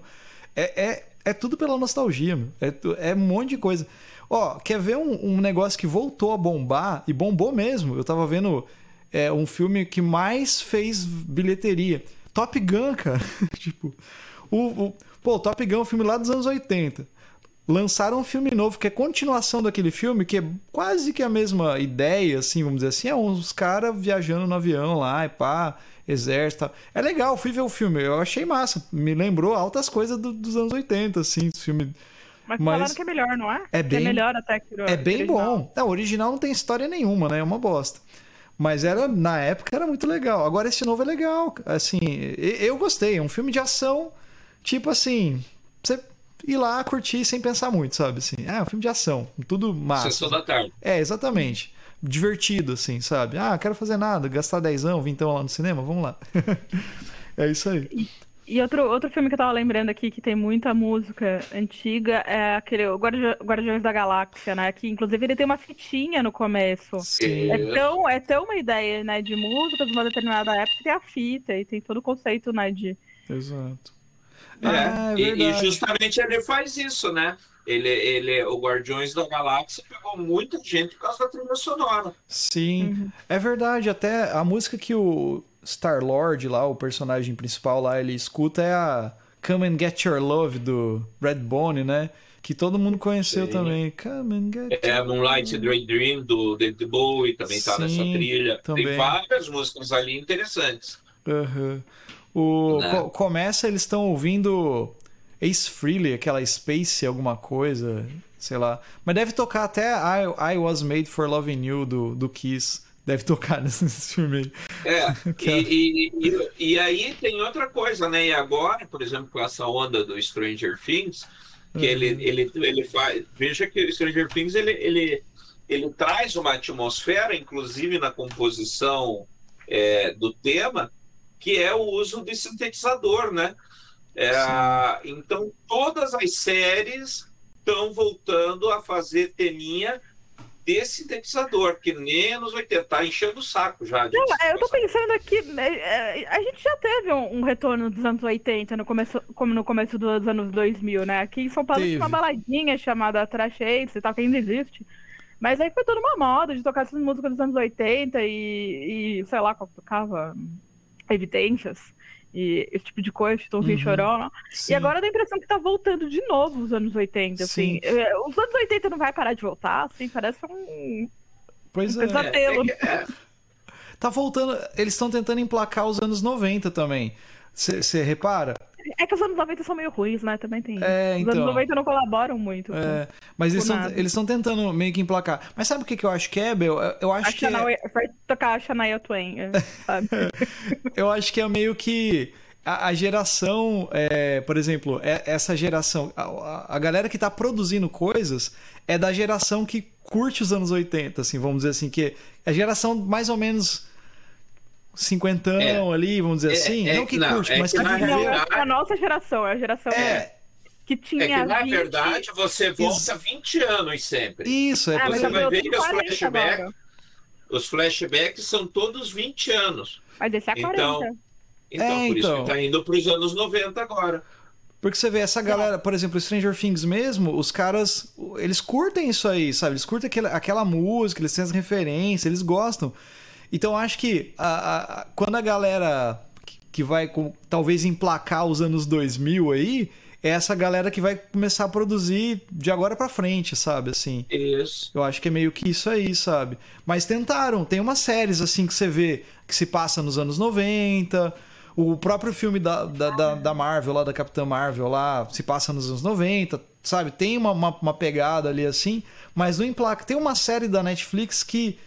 é, é, é tudo pela nostalgia, meu. É, é um monte de coisa. Ó, quer ver um, um negócio que voltou a bombar e bombou mesmo? Eu tava vendo é, um filme que mais fez bilheteria. Top Gun, cara. tipo, o, o, pô, Top Gun é um filme lá dos anos 80 lançaram um filme novo que é continuação daquele filme, que é quase que a mesma ideia, assim, vamos dizer assim, é uns caras viajando no avião lá e pá, exército. É legal, fui ver o filme, eu achei massa, me lembrou altas coisas do, dos anos 80, assim, filme. Mas, Mas falaram que é melhor, não é? É bem, é melhor até que o É bem original. bom. Não, o original não tem história nenhuma, né? É uma bosta. Mas era na época era muito legal. Agora esse novo é legal, assim, eu gostei, é um filme de ação, tipo assim, você ir lá curtir sem pensar muito, sabe? Assim, é um filme de ação, tudo massa. Sessão da tarde. É, exatamente. Divertido, assim, sabe? Ah, quero fazer nada, gastar dezão, vintão lá no cinema, vamos lá. é isso aí. E, outro, outro filme que eu tava lembrando aqui, que tem muita música antiga, é aquele Guardiões da Galáxia, né? Que inclusive ele tem uma fitinha no começo. Sim. É tão, é tão uma ideia, né, de música de uma determinada época que tem a fita e tem todo o conceito, né, de... Exato. É, ah, é e, e, justamente ele faz isso, né? Ele, ele, o Guardiões da Galáxia pegou muita gente por causa da trilha sonora. Sim, uhum. é verdade. Até a música que o Star Lord lá, o personagem principal lá, ele escuta é a Come and Get Your Love do Redbone, né? Que todo mundo conheceu Sim. também. Come and Get É, Moonlight Dream Dream do David Bowie também tá Sim, nessa trilha. Também. Tem várias músicas ali interessantes. Uhum. O, co começa, eles estão ouvindo Ace Frehley, aquela Space alguma coisa, sei lá. Mas deve tocar até I, I Was Made for Loving You do, do Kiss. Deve tocar nesse filme aí. É, e, e, e, e, aí tem outra coisa, né? E agora, por exemplo, com essa onda do Stranger Things, que uhum. ele, ele, ele faz. Veja que o Stranger Things ele, ele, ele traz uma atmosfera, inclusive na composição é, do tema, que é o uso de sintetizador, né? É, então, todas as séries estão voltando a fazer teminha de sintetizador, que nem anos 80, tá enchendo o saco já. Não, é, eu tô pensando aqui, né, é, a gente já teve um, um, retorno dos anos 80, no começo, como no começo dos anos 2000, né? Aqui em São Paulo teve. tinha uma baladinha chamada Trash e tal, que ainda existe. Mas aí foi toda uma moda de tocar essas músicas dos anos 80 e, e sei lá, qual tocava Evidências e esse tipo de coisa, Chitãozinho uhum. Chorona. E agora dá a impressão que tá voltando de novo os anos 80, assim. É, os anos 80 não vai parar de voltar, assim, parece um, pois um é. pesadelo. É, é, é. Tá voltando, eles estão tentando emplacar os anos 90 também. Você repara? É que os anos 90 são meio ruins, né? Também tem. É, os então... anos 90 não colaboram muito. É, mas eles estão tentando meio que emplacar. Mas sabe o que, que eu acho que é, Bel? Eu acho a que. Shania, é... Foi tocar a Shania Twain, é, sabe? eu acho que é meio que. A, a geração, é, por exemplo, é, essa geração, a, a galera que está produzindo coisas é da geração que curte os anos 80, assim, vamos dizer assim, que é a geração mais ou menos cinquentão é. ali, vamos dizer é, assim. É, não que não, curte, é mas que, que viveu. É a nossa geração, é a geração é. que tinha. É que, na 20... verdade, você volta Isso. 20 anos sempre. Isso, é. você vai ver que os flashbacks, os flashbacks são todos 20 anos. Mas esse é 40. Então, então por então. isso que tá indo para os anos 90 agora. Porque você vê essa galera, por exemplo, Stranger Things mesmo, os caras, eles curtem isso aí, sabe? Eles curtem aquela, aquela música, eles têm as referências, eles gostam. Então acho que a, a, quando a galera que vai com, talvez emplacar os anos 2000 aí, é essa galera que vai começar a produzir de agora para frente, sabe? Assim. Isso. Eu acho que é meio que isso aí, sabe? Mas tentaram. Tem umas séries assim que você vê que se passa nos anos 90. O próprio filme da, da, da, da Marvel, lá da Capitã Marvel, lá se passa nos anos 90, sabe? Tem uma, uma, uma pegada ali assim, mas no emplaca. Tem uma série da Netflix que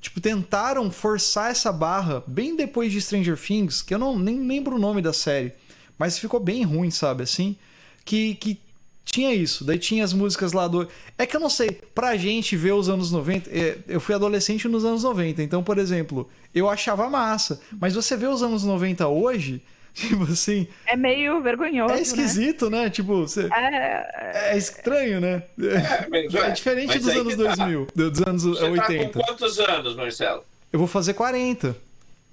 Tipo, tentaram forçar essa barra bem depois de Stranger Things, que eu não nem lembro o nome da série, mas ficou bem ruim, sabe? Assim, que, que tinha isso. Daí tinha as músicas lá do. É que eu não sei, pra gente ver os anos 90. É, eu fui adolescente nos anos 90, então, por exemplo, eu achava massa. Mas você vê os anos 90 hoje, Tipo assim. É meio vergonhoso. É esquisito, né? né? Tipo, você... é... é estranho, né? É, é diferente dos anos 2000, tá. dos anos você 80. Tá com quantos anos, Marcelo? Eu vou fazer 40.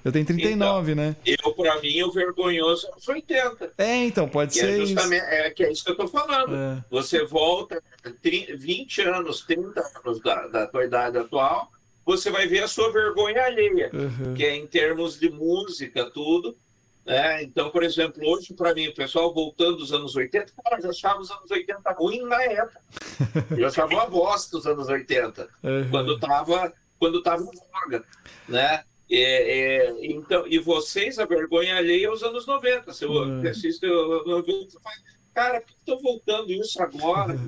Eu tenho 39, então, né? Eu, pra mim, o vergonhoso é os 80. É, então, pode que é ser. É, justamente, isso. é que é isso que eu tô falando. É. Você volta 30, 20 anos, 30 anos da, da tua idade atual, você vai ver a sua vergonha alheia, uhum. que é em termos de música, tudo. É, então, por exemplo, hoje, para mim, o pessoal voltando dos anos 80, cara, já achava os anos 80 ruim na época. Já achava uma bosta dos anos 80, uhum. quando estava quando tava em voga, né? É, é, então, e vocês, a vergonha alheia aos anos 90. Se eu uhum. assiste, eu, eu, eu, cara, por que estão voltando isso agora?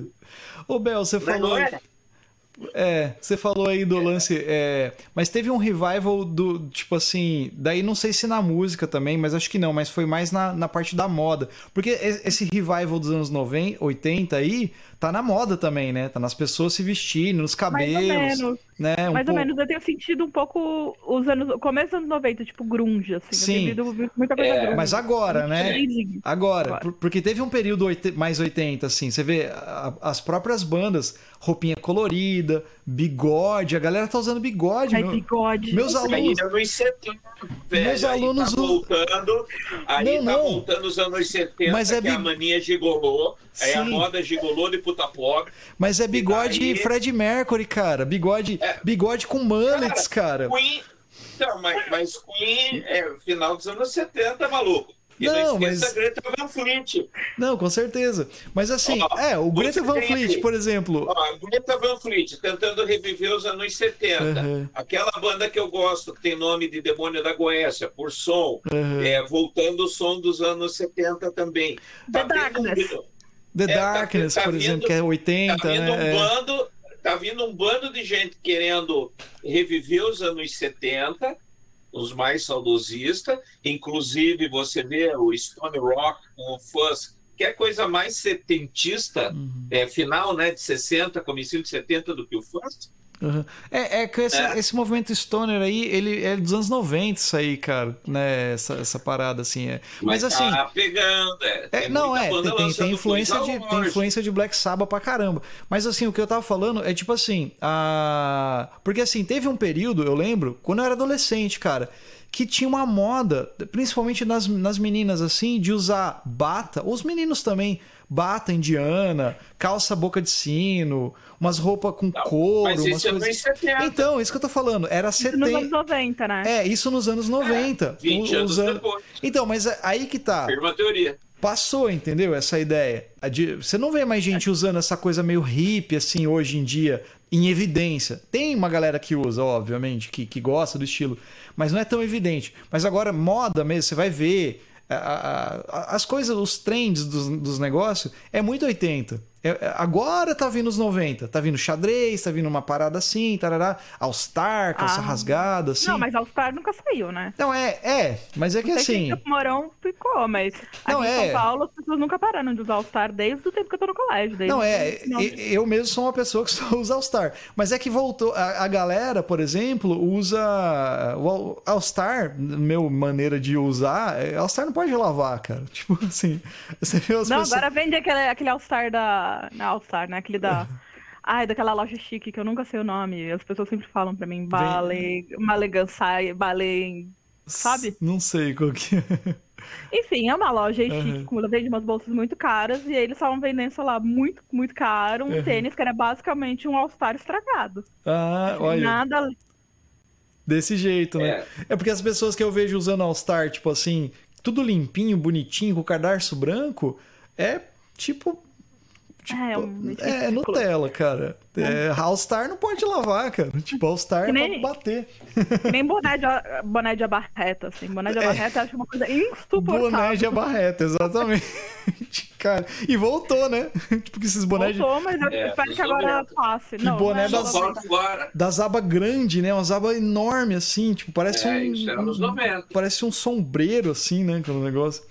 Ô, Bel, você falou. Não é? É, você falou aí do lance. É, mas teve um revival do. Tipo assim. Daí não sei se na música também, mas acho que não. Mas foi mais na, na parte da moda. Porque esse revival dos anos 90, 80 aí tá na moda também, né? Tá nas pessoas se vestirem, nos cabelos. Mais ou menos. Né? Um Mais pouco... ou menos, eu tenho sentido um pouco os anos. O começo dos anos 90, tipo, grunge, assim. Sim. muita coisa é, grunge. Mas agora, né? Agora, agora. Porque teve um período mais 80, assim. Você vê as próprias bandas, roupinha colorida, bigode. A galera tá usando bigode. Ai, meu... bigode. Meus alunos. Anos 70, velho, Meus alunos. Aí tá voltando. Aí não, tá não. voltando os anos 70, Mas é que é a mania gigolô. Aí a moda gigolô de puta pobre. Mas é bigode daí... Fred Mercury, cara. Bigode, é. bigode com mullets, cara. cara. Queen... Então, mas, mas Queen é final dos anos 70, maluco. E não, não mas... Greta Van Fleet. Não, com certeza. Mas assim, ó, é, o Greta Van Fleet, por exemplo. Ó, Greta Van Fleet, tentando reviver os anos 70. Uhum. Aquela banda que eu gosto, que tem nome de Demônio da Goécia, por som, uhum. é, voltando o som dos anos 70 também. Tá The Darkness. Um... The é, tá Darkness, tá, tá por vindo, exemplo, que é 80, tá vindo né? Um é. bando, tá vindo um bando de gente querendo reviver os anos 70 os mais saudosistas, inclusive você vê o Stone Rock com o Fuzz, que é coisa mais setentista, uhum. é, final né, de 60, começo de 70 do que o Fuzz. Uhum. É, é que esse, é. esse, movimento stoner aí, ele é dos anos 90, isso aí, cara, né? Essa, essa parada, assim. É. Mas, Mas assim. Tá pegando, é. é não, é. Tem, tem, tem influência de, tem influência de Black Sabbath pra caramba. Mas assim, o que eu tava falando é tipo assim. A... Porque assim, teve um período, eu lembro, quando eu era adolescente, cara que tinha uma moda, principalmente nas, nas meninas, assim, de usar bata, os meninos também, bata indiana, calça boca de sino, umas roupas com não, couro. Mas isso umas coisas... 70. Então, isso que eu tô falando. Era isso 70. nos anos 90, né? É, isso nos anos 90. É, 20 anos depois. Então, mas aí que tá. Firma a teoria. Passou, entendeu? Essa ideia. Você não vê mais gente usando essa coisa meio hippie, assim, hoje em dia, em evidência. Tem uma galera que usa, obviamente, que, que gosta do estilo, mas não é tão evidente. Mas agora, moda mesmo, você vai ver. A, a, a, as coisas, os trends dos, dos negócios, é muito 80. É, é, agora tá vindo os 90. Tá vindo xadrez, tá vindo uma parada assim, tarará. All-Star, calça ah. rasgada, assim. Não, mas All-Star nunca saiu, né? Não, é, é. Mas é que assim. O Morão ficou, mas não, aqui é... em São Paulo as pessoas nunca pararam de usar All-Star desde o tempo que eu tô no colégio. Desde não, é. Eu mesmo sou uma pessoa que só usa All-Star. Mas é que voltou. A, a galera, por exemplo, usa. O All-Star, meu maneira de usar, é, All-Star não pode lavar, cara. Tipo assim. Você vê as não, pessoas... agora vende aquele, aquele All-Star da na, All-Star, né? Aquele da. Ai, daquela loja chique que eu nunca sei o nome. As pessoas sempre falam pra mim, Bale, Malegansai, Bale, sabe? Não sei qual que é. Enfim, é uma loja uhum. chique, que vende umas bolsas muito caras e eles estavam vendendo, sei lá, muito, muito caro, um uhum. tênis que era basicamente um All-Star estragado. Ah, assim, olha. Nada. Desse jeito, né? É. é porque as pessoas que eu vejo usando All-Star, tipo assim, tudo limpinho, bonitinho, com cadarço branco, é tipo Tipo, é, um é Nutella, cara. É, All-Star não pode lavar, cara. Tipo, All-Star é pra bater. Nem boné de, boné de abarreta, assim. Boné de é. abarreta é. acho uma coisa insuportável. Boné de abarreta, exatamente. cara, e voltou, né? Tipo, que esses bonés Voltou, mas eu é, espero que agora passe. E não, boné é das, das abas grandes, né? Umas abas enormes, assim. Tipo, parece é, um... Isso era nos 90. Parece um sombreiro, assim, né? Aquele negócio.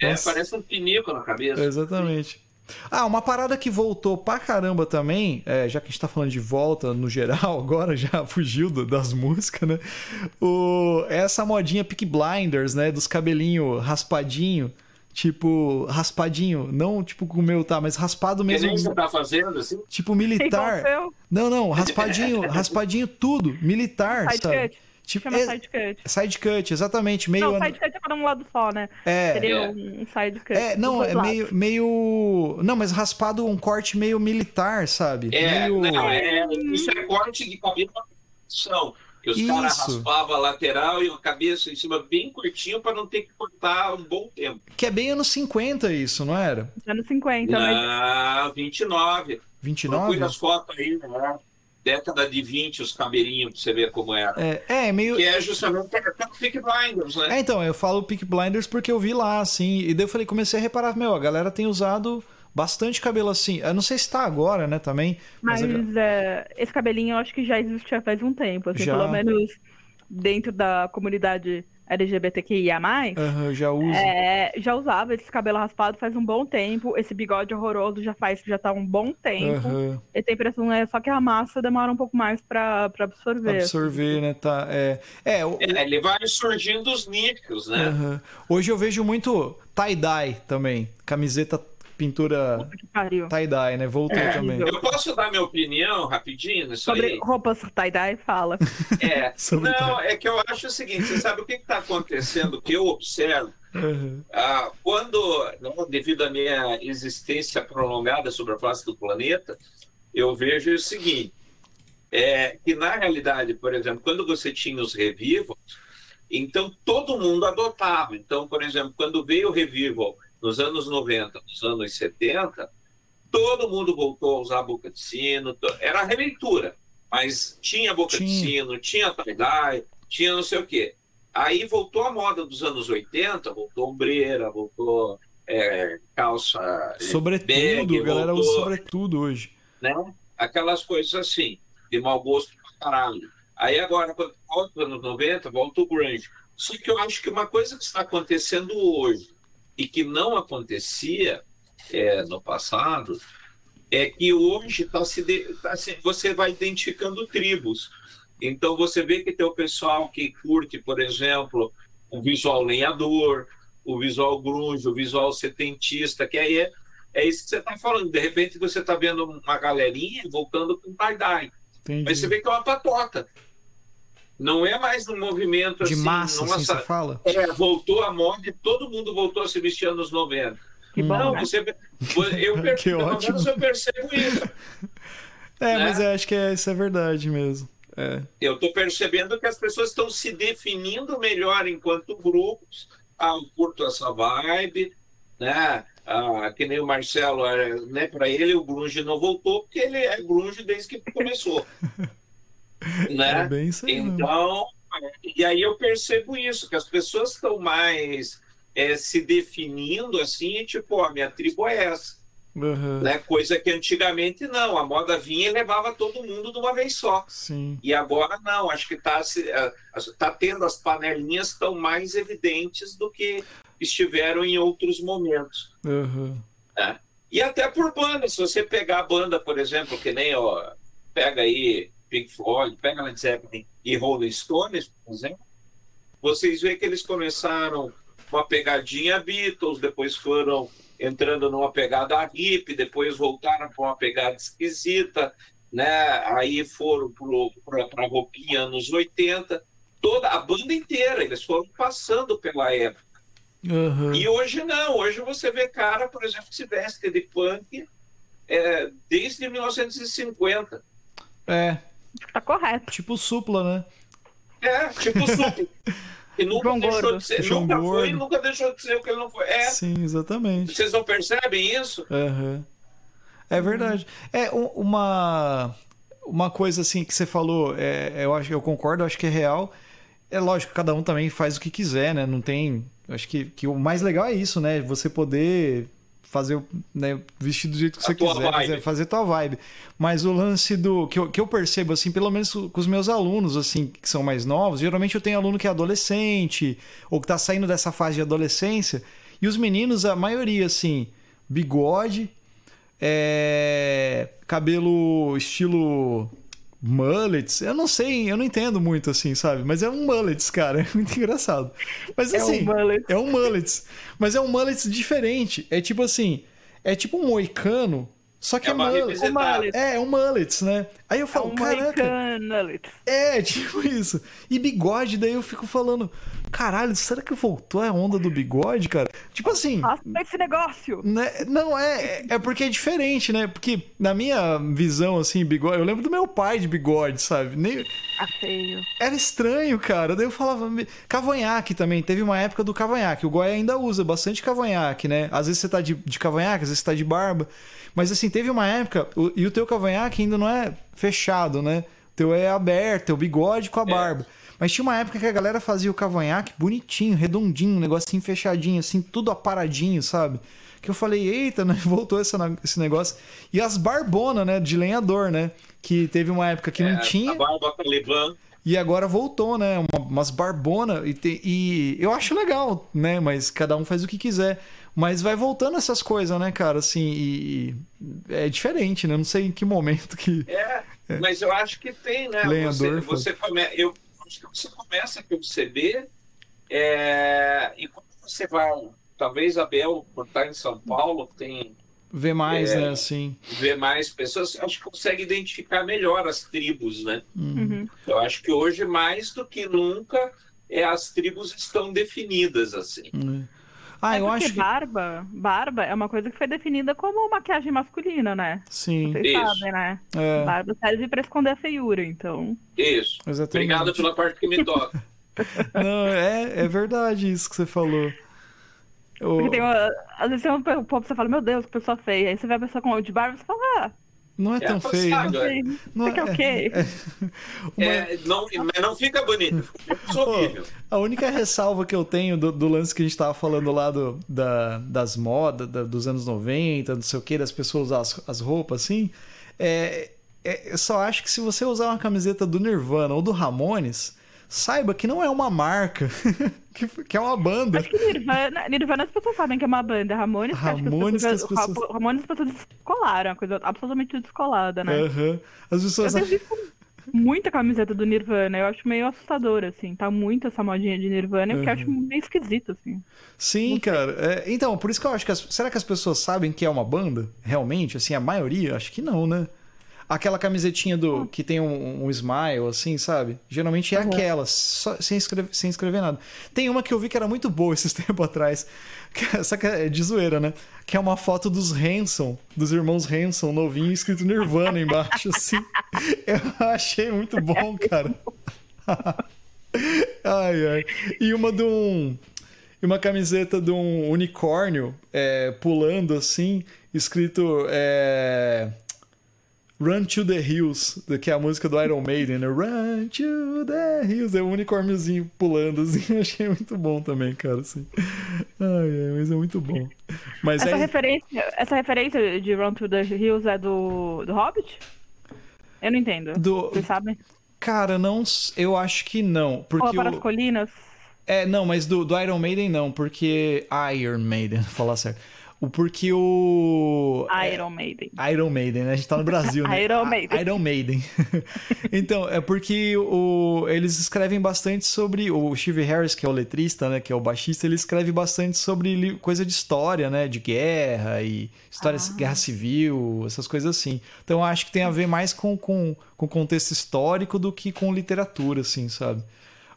É, Nossa. parece um pinico na cabeça. Exatamente. Ah, uma parada que voltou pra caramba também, é, já que a gente tá falando de volta no geral, agora já fugiu do, das músicas, né? O, essa modinha Peak Blinders, né? Dos cabelinhos raspadinho. Tipo, raspadinho, não tipo com o meu, tá, mas raspado mesmo. Que nem você tá fazendo, assim? Tipo militar. Não, não, raspadinho, raspadinho tudo, militar, sabe? Tipo, Chama é, side cut. Side cut, exatamente. Meio... Não, side cut é para um lado só, né? É. Seria é. um side cut. É, não, é meio, meio. Não, mas raspado um corte meio militar, sabe? É, meio... não, é, isso é corte de cabelo são que os caras raspavam a lateral e a cabeça em cima bem curtinho para não ter que cortar um bom tempo. Que é bem anos 50 isso, não era? Anos 50, não, mas... 29. 29? Procure as fotos aí, né? Década de 20 os cabelinhos pra você ver como era. É, é meio. Que é justamente o Peak Blinders, né? É, então, eu falo Peak Blinders porque eu vi lá, assim, e daí eu falei, comecei a reparar, meu, a galera tem usado bastante cabelo assim. Eu não sei se tá agora, né, também. Mas, mas é, esse cabelinho eu acho que já existe faz um tempo, assim, já... pelo menos dentro da comunidade LGBTQIA+, uhum, já usa. É, já usava esse cabelo raspado faz um bom tempo, esse bigode horroroso já faz, já tá um bom tempo. Uhum. E tem impressão, é só que a massa demora um pouco mais pra, pra absorver. Absorver, assim. né, tá, é... É, o... é, ele vai surgindo os nichos, né? Uhum. Hoje eu vejo muito tie-dye também, camiseta pintura tie-dye, né? Voltou é, também. Eu posso dar minha opinião rapidinho nisso Sobre aí? roupas tie-dye, fala. É, não, é que eu acho o seguinte, você sabe o que está acontecendo, que eu observo, uhum. ah, quando, devido à minha existência prolongada sobre a face do planeta, eu vejo o seguinte, é, que na realidade, por exemplo, quando você tinha os revivals, então todo mundo adotava. Então, por exemplo, quando veio o revival nos anos 90, nos anos 70, todo mundo voltou a usar boca de sino, era a releitura, mas tinha boca tinha. de sino, tinha tie-dye, tinha não sei o quê. Aí voltou a moda dos anos 80, voltou ombreira, voltou é, calça. Sobretudo, bag, a galera voltou, usa sobretudo hoje. Né? Aquelas coisas assim, de mau gosto pra caralho. Aí agora, quando volta os anos 90, volta o grunge. Só que eu acho que uma coisa que está acontecendo hoje, e que não acontecia é, no passado é que hoje tá se, de, tá você vai identificando tribos. Então você vê que tem o pessoal que curte, por exemplo, o visual lenhador, o visual grunge, o visual setentista, que aí é, é isso que você está falando. De repente você está vendo uma galerinha voltando com tie-dye. Mas você vê que é uma patota. Não é mais um movimento de assim, massa, nossa, assim, você fala? É, voltou a moda e todo mundo voltou a se vestir anos 90. Que bom, não, né? você, eu, per, que ótimo. eu percebo isso. É, né? mas eu acho que é, isso é verdade mesmo. É. Eu estou percebendo que as pessoas estão se definindo melhor enquanto grupos. Ah, eu curto essa vibe, né? Ah, que nem o Marcelo, é, né? Para ele o grunge não voltou porque ele é grunge desde que começou, né? É bem isso aí, então, e aí eu percebo isso que as pessoas estão mais é, se definindo assim, tipo, ó, minha tribo é essa. Uhum. Né? Coisa que antigamente não, a moda vinha e levava todo mundo de uma vez só. Sim. E agora não, acho que está tá tendo as panelinhas tão mais evidentes do que estiveram em outros momentos. Uhum. Né? E até por banda, se você pegar a banda, por exemplo, que nem ó, pega aí Pink Floyd, pega Led Zeppelin e Rolling Stones, por exemplo, vocês veem que eles começaram uma pegadinha Beatles, depois foram entrando numa pegada hip, depois voltaram para uma pegada esquisita, né? Aí foram para a roupinha anos 80, toda a banda inteira, eles foram passando pela época. Uhum. E hoje não, hoje você vê cara, por exemplo, que se veste de punk é, desde 1950. É. Tá correto. Tipo supla, né? É, tipo supla. E nunca João deixou Gordo. de ser. João nunca Gordo. foi e nunca deixou de ser o que ele não foi. É. Sim, exatamente. Vocês não percebem isso? Uhum. É verdade. É uma, uma coisa assim que você falou, é, eu acho eu concordo, eu acho que é real. É lógico, cada um também faz o que quiser, né? Não tem. Acho que, que o mais legal é isso, né? Você poder fazer, né, vestir do jeito que a você quiser, fazer, fazer tua vibe. Mas o lance do que eu, que eu percebo assim, pelo menos com os meus alunos assim, que são mais novos, geralmente eu tenho aluno que é adolescente ou que tá saindo dessa fase de adolescência, e os meninos, a maioria assim, bigode, é, cabelo estilo mullets. Eu não sei, eu não entendo muito assim, sabe? Mas é um mullets, cara. É muito engraçado. Mas assim. É um mullets. É um mullets. Mas é um mullets diferente. É tipo assim. É tipo um moicano só que é, é, mullet, é, é um mullets, né? Aí eu falo, é um caraca. É, tipo isso. E bigode, daí eu fico falando, caralho, será que voltou a onda do bigode, cara? Tipo assim. Faça esse negócio. Né? Não, é, é porque é diferente, né? Porque na minha visão, assim, bigode, eu lembro do meu pai de bigode, sabe? Nem... Tá feio. Era estranho, cara. Daí eu falava. Cavanhaque também. Teve uma época do cavanhaque. O Goi ainda usa bastante cavanhaque, né? Às vezes você tá de, de cavanhaque, às vezes você tá de barba. Mas assim, teve uma época, o, e o teu cavanhaque ainda não é fechado, né? O teu é aberto, é o bigode com a é. barba. É. Mas tinha uma época que a galera fazia o cavanhaque bonitinho, redondinho, um negocinho fechadinho, assim, tudo aparadinho, sabe? Que eu falei, eita, né? voltou essa, esse negócio. E as barbonas, né? De lenhador, né? Que teve uma época que é, não tinha. A barba talibã. E agora voltou, né? Uma, umas barbonas. E, e eu acho legal, né? Mas cada um faz o que quiser. Mas vai voltando essas coisas, né, cara? Assim, e, é diferente, né? Não sei em que momento que. É, é. mas eu acho que tem, né? Lenhador, você, você come... Eu que você começa a perceber. É... E quando você vai. Talvez a Bel, por estar em São Paulo, tem. Vê mais, é, né? Assim. Vê mais pessoas. Acho que consegue identificar melhor as tribos, né? Uhum. Eu acho que hoje, mais do que nunca, é, as tribos estão definidas, assim. Uhum. Ah, é eu acho que barba, barba é uma coisa que foi definida como maquiagem masculina, né? Sim. Vocês Isso. sabem, né? É. Barba serve para esconder a feiura, então. Isso. Exatamente. Obrigado pela parte que me toca. Não, é, é verdade isso que você falou. Porque tem uma, às vezes tem um povo que você fala, meu Deus, que pessoa feia. Aí você vê a pessoa com de barba e você fala, ah, não é, é tão feio. Né? Não é, é ok. É, uma... é, não, não fica bonito. Fica a única ressalva que eu tenho do, do, lance que a gente tava falando lá do, da, das modas, da, dos anos 90, não sei o que, das pessoas usar as, as roupas assim, é, é, eu só acho que se você usar uma camiseta do Nirvana ou do Ramones, saiba que não é uma marca, que, que, é uma banda. Acho que Nirvana, Nirvana as pessoas sabem que é uma banda. Ramones, Ramones acho que as pessoas... Ramones as pessoas descolaram, uma coisa absolutamente descolada, né? Uhum. As pessoas... Eu muita camiseta do Nirvana. Eu acho meio assustador, assim. Tá muito essa modinha de Nirvana, uhum. porque eu acho meio esquisito, assim. Sim, cara. É, então, por isso que eu acho que. As, será que as pessoas sabem que é uma banda? Realmente? Assim, a maioria? Acho que não, né? Aquela camisetinha do que tem um, um smile, assim, sabe? Geralmente é uhum. aquela, só, sem, escrever, sem escrever nada. Tem uma que eu vi que era muito boa esses tempos atrás. Essa que é de zoeira, né? Que é uma foto dos Hanson, dos irmãos Hanson, novinho, escrito Nirvana embaixo, assim. Eu achei muito bom, cara. ai, ai. E uma de um. Uma camiseta de um unicórnio é, pulando assim, escrito. É, Run to the Hills, que é a música do Iron Maiden, né? Run to the Hills, é o um unicórniozinho pulando, assim, achei muito bom também, cara, assim. Ai, mas é muito bom. Mas essa, é... referência, essa referência de Run to the Hills é do, do Hobbit? Eu não entendo. Do... Vocês sabem? Cara, não, eu acho que não, porque... Ou para as colinas? É, não, mas do, do Iron Maiden não, porque... Iron Maiden, falar certo. Porque o. Iron Maiden. Iron Maiden, né? A gente tá no Brasil, né? Iron Maiden. Iron Maiden. então, é porque o... eles escrevem bastante sobre. O Steve Harris, que é o letrista, né? Que é o baixista, ele escreve bastante sobre coisa de história, né? De guerra e história ah. guerra civil, essas coisas assim. Então, eu acho que tem a ver mais com, com, com contexto histórico do que com literatura, assim, sabe?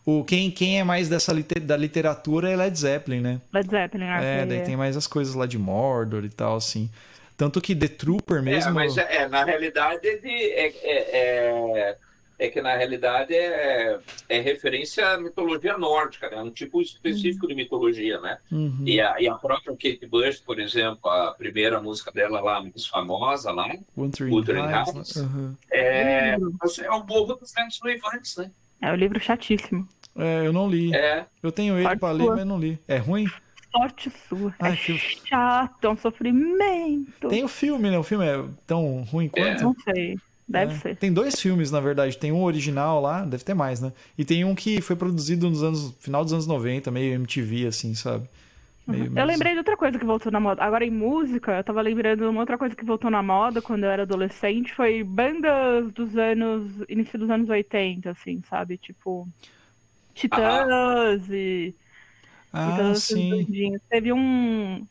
O, quem, quem é mais dessa liter, da literatura é Led Zeppelin, né? Led Zeppelin, É, daí é. tem mais as coisas lá de Mordor e tal, assim. Tanto que The Trooper mesmo. É, mas é, na realidade é, é, é, é, que na realidade é, é referência à mitologia nórdica, né? Um tipo específico uhum. de mitologia, né? Uhum. E, a, e a própria Kate Bush, por exemplo, a primeira música dela lá, mais famosa lá, Wuthering, Wuthering Heights, uhum. é, é o Morro dos Ventos Noivantes, né? É um livro chatíssimo. É, eu não li. É. Eu tenho ele para ler, mas não li. É ruim? Sorte sua. Ai, é que... chato, é um sofrimento. Tem o filme, né? O filme é tão ruim quanto? É. Não sei. Deve é. ser. Tem dois filmes, na verdade. Tem um original lá, deve ter mais, né? E tem um que foi produzido nos anos. final dos anos 90, meio MTV, assim, sabe? Meio, eu lembrei de outra coisa que voltou na moda. Agora em música, eu tava lembrando de uma outra coisa que voltou na moda quando eu era adolescente, foi bandas dos anos. início dos anos 80, assim, sabe? Tipo. Titãs e. Ah, sim. Teve um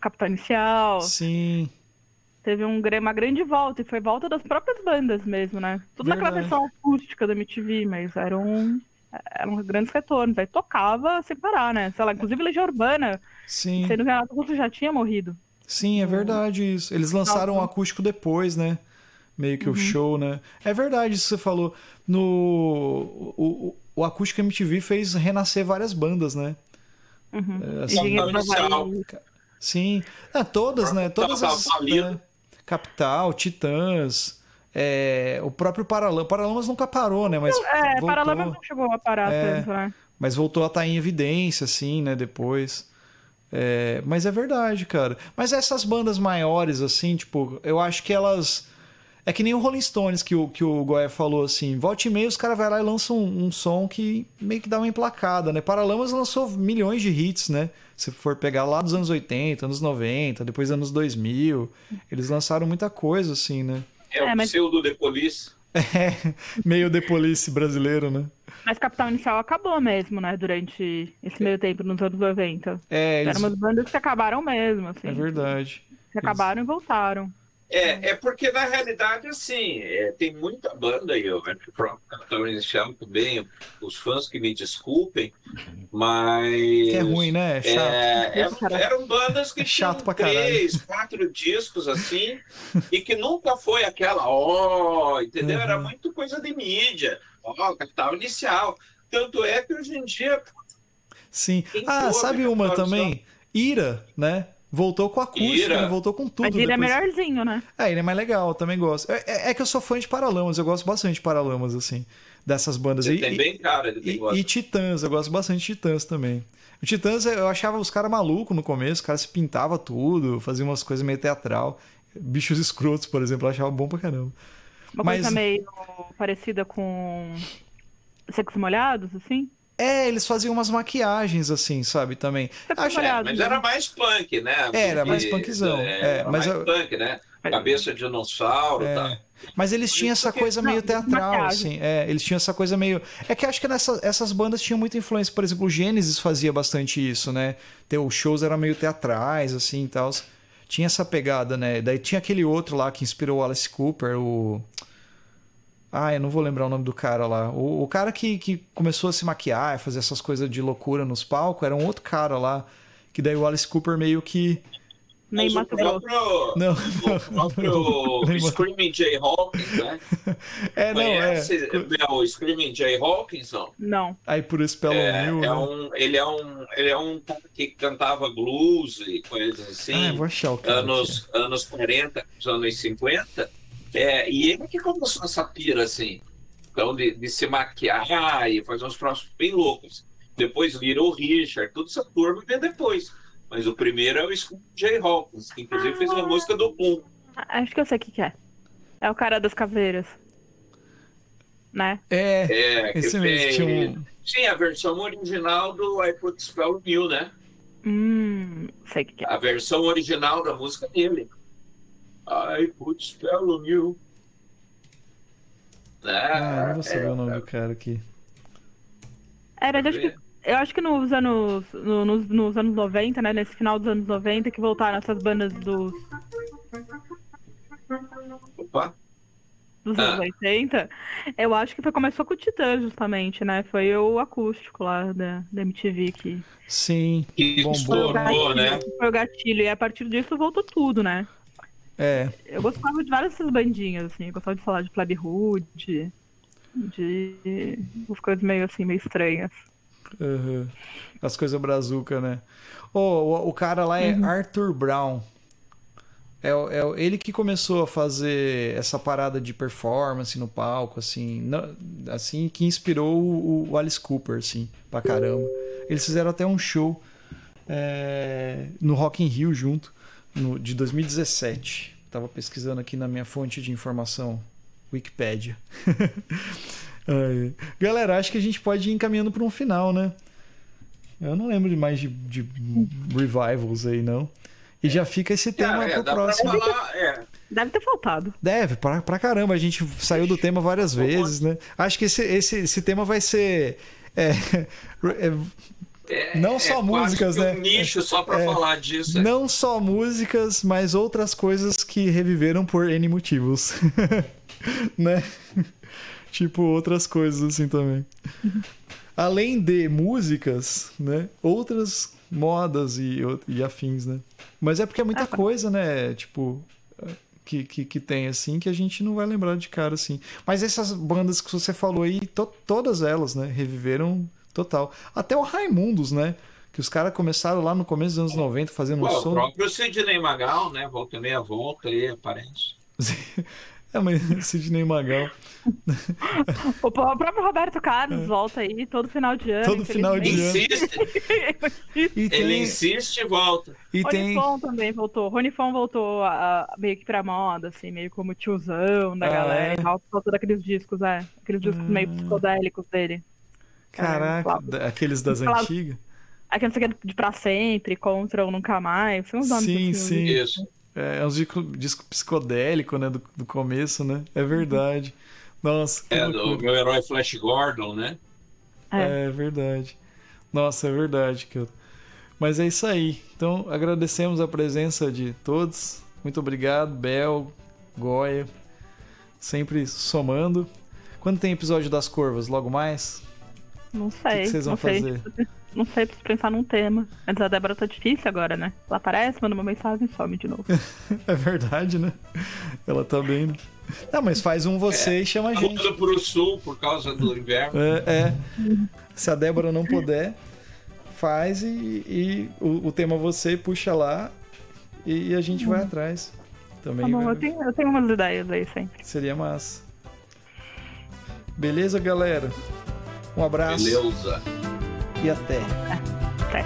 Capitão Inicial. Sim. Teve um, uma grande volta, e foi volta das próprias bandas mesmo, né? Tudo Verdade. naquela versão acústica da MTV, mas eram, eram grandes retornos. Aí tocava sem parar, né? Sei lá, inclusive Legião Urbana, Sim. sendo que Renato Russo já tinha morrido. Sim, é verdade isso. Eles lançaram o um acústico depois, né? Meio que uhum. o show, né? É verdade isso que você falou. No... O, o Acústico MTV fez renascer várias bandas, né? Uhum. É, assim, Sim, é, todas, né? Todas as. Né? Capital, Titãs. É, o próprio Paralamas. Paralamas nunca parou, né? Mas é, voltou, Paralamas não chegou a parar é, tanto, né? Mas voltou a estar em evidência, assim, né? Depois. É, mas é verdade, cara. Mas essas bandas maiores, assim, tipo, eu acho que elas é que nem o Rolling Stones que o, que o Goya falou assim: volte e meio, os caras vão lá e lançam um, um, som que meio que dá uma emplacada, né? Paralamas lançou milhões de hits, né? Se for pegar lá dos anos 80, anos 90, depois anos 2000, eles lançaram muita coisa, assim, né? É, o é, mas... pseudo The Police. É, meio The Police brasileiro, né? Mas Capital Inicial acabou mesmo, né? Durante esse meio tempo, nos anos 90. É, eles... Eram umas bandas que acabaram mesmo, assim. É verdade. Que acabaram eles... e voltaram. É, é porque na realidade, assim, é, tem muita banda aí, o Capitão Inicial também, os fãs que me desculpem, mas. É ruim, né? É chato. É, eram bandas que é chato tinham três, quatro discos assim, e que nunca foi aquela, ó, oh, entendeu? Uhum. Era muito coisa de mídia, ó, oh, Capital Inicial. Tanto é que hoje em dia. Sim. Ah, sabe uma também? Ira, né? Voltou com a acústica, né? voltou com tudo. Mas ele é depois. é melhorzinho, né? É, ele é mais legal, também gosto. É, é, é, que eu sou fã de Paralamas, eu gosto bastante de Paralamas, assim, dessas bandas. Ele e, tem bem cara, ele tem e, e Titãs, eu gosto bastante de Titãs também. O Titãs, eu achava os caras malucos no começo, os caras se pintava tudo, fazia umas coisas meio teatral. Bichos escrotos, por exemplo, eu achava bom pra caramba. Uma Mas... coisa meio parecida com Secos molhados, assim? É, eles faziam umas maquiagens assim, sabe, também. Acho... É, mas era mais punk, né? Porque, era mais punkzão. É, é mas mais eu... punk, né? Cabeça de dinossauro, é. tá? Mas eles tinham essa coisa meio teatral, assim. É, eles tinham essa coisa meio. É que acho que nessa, essas bandas tinham muita influência. Por exemplo, o Gênesis fazia bastante isso, né? Os shows eram meio teatrais, assim e tal. Tinha essa pegada, né? Daí tinha aquele outro lá que inspirou o Alice Cooper, o. Ah, eu não vou lembrar o nome do cara lá. O, o cara que, que começou a se maquiar, fazer essas coisas de loucura nos palcos, era um outro cara lá. Que daí o Alice Cooper meio que. Nem o próprio, não, o próprio Screaming Jay Hawkins, né? É, não, Conhece é. o Screaming Jay Hawkins, não? Não. Aí por isso pelo é, New, é né? um, ele é um ele é um cara que cantava blues e coisas assim. Ah, vou achar o cara anos, aqui. anos 40, anos 50 é, e ele que começou essa pira, assim, então, de, de se maquiar e fazer uns próximos bem loucos. Depois virou o Richard, toda essa turma veio depois. Mas o primeiro é o Scoop J. Hawkins, que inclusive fez uma música do Boom. Acho que eu sei o que, é. É o cara das caveiras. Né? É, é esse mesmo. Um... Sim, a versão original do I Put Spell New, né? Hum, sei o que, que é. A versão original da música dele. I put spell on you. Ah, não vou saber é, o nome é. do cara aqui. Era, acho que, eu acho que nos anos, no, nos, nos anos 90, né? Nesse final dos anos 90, que voltaram essas bandas dos. Opa! Dos ah. anos 80, eu acho que foi, começou com o Titã, justamente, né? Foi o acústico lá da, da MTV que. Sim, que bombou, né? Foi o gatilho, e a partir disso voltou tudo, né? É. Eu gostava de várias dessas bandinhas, assim. Eu gostava de falar de Plebe Hood, de, umas coisas meio assim, meio estranhas. Uhum. As coisas brazuca, né? Oh, o, o cara lá é uhum. Arthur Brown. É, é ele que começou a fazer essa parada de performance no palco, assim, não, assim que inspirou o, o, Alice Cooper, assim, pra caramba. Eles fizeram até um show é, no Rock in Rio junto no, de 2017. Estava pesquisando aqui na minha fonte de informação, Wikipedia. Galera, acho que a gente pode ir encaminhando para um final, né? Eu não lembro de mais de, de revivals aí, não. E já fica esse tema é, pro próximo. Falar, é. Deve ter faltado. Deve, pra, pra caramba. A gente saiu do tema várias vezes, né? Acho que esse, esse, esse tema vai ser. É, é, é, não só é músicas, né? Um nicho só para é, falar disso. É. Não só músicas, mas outras coisas que reviveram por N motivos. né? tipo outras coisas assim também. Além de músicas, né? Outras modas e, e afins, né? Mas é porque é muita ah, coisa, né? Tipo, que, que, que, tem, assim, que a gente não vai lembrar de cara, assim. Mas essas bandas que você falou aí, to, todas elas, né? Reviveram Total. Até o Raimundos, né? Que os caras começaram lá no começo dos anos 90 fazendo um som. O próprio Sidney Magal, né? Volta e meia volta aí, aparece. é, mas Sidney Magal. o próprio Roberto Carlos é. volta aí todo final de ano. Todo final de ano. Insiste. e tem... Ele insiste e volta. E Ronifon tem... também voltou. Ronifon voltou a, a, meio que pra moda, assim, meio como tiozão da ah, galera. É? Voltou daqueles discos, é. Aqueles discos meio ah. psicodélicos dele. Caraca, aqueles das antigas? Aqueles que é de pra sempre, contra ou nunca mais. São os nomes Sim, sim. Isso. É, é uns disco, disco psicodélico, né? Do, do começo, né? É verdade. Nossa. É, do meu herói Flash Gordon, né? É. é verdade. Nossa, é verdade, que Mas é isso aí. Então, agradecemos a presença de todos. Muito obrigado, Bel, Goya. Sempre somando. Quando tem episódio das Corvas? Logo mais? Não sei. O que, vocês vão não fazer? Sei. Não sei, preciso pensar num tema. Antes a Débora tá difícil agora, né? Ela aparece, manda uma mensagem e some de novo. é verdade, né? Ela tá bem. Ah, mas faz um você é, e chama a gente. Muda pro sul por causa do inverno. É, é. Se a Débora não puder, faz e, e o, o, tema você puxa lá e a gente vai atrás. Também. Tá bom, vai... eu, tenho, eu tenho umas ideias aí sempre. Seria massa. Beleza, galera? Um abraço. Beleza. E até. Até.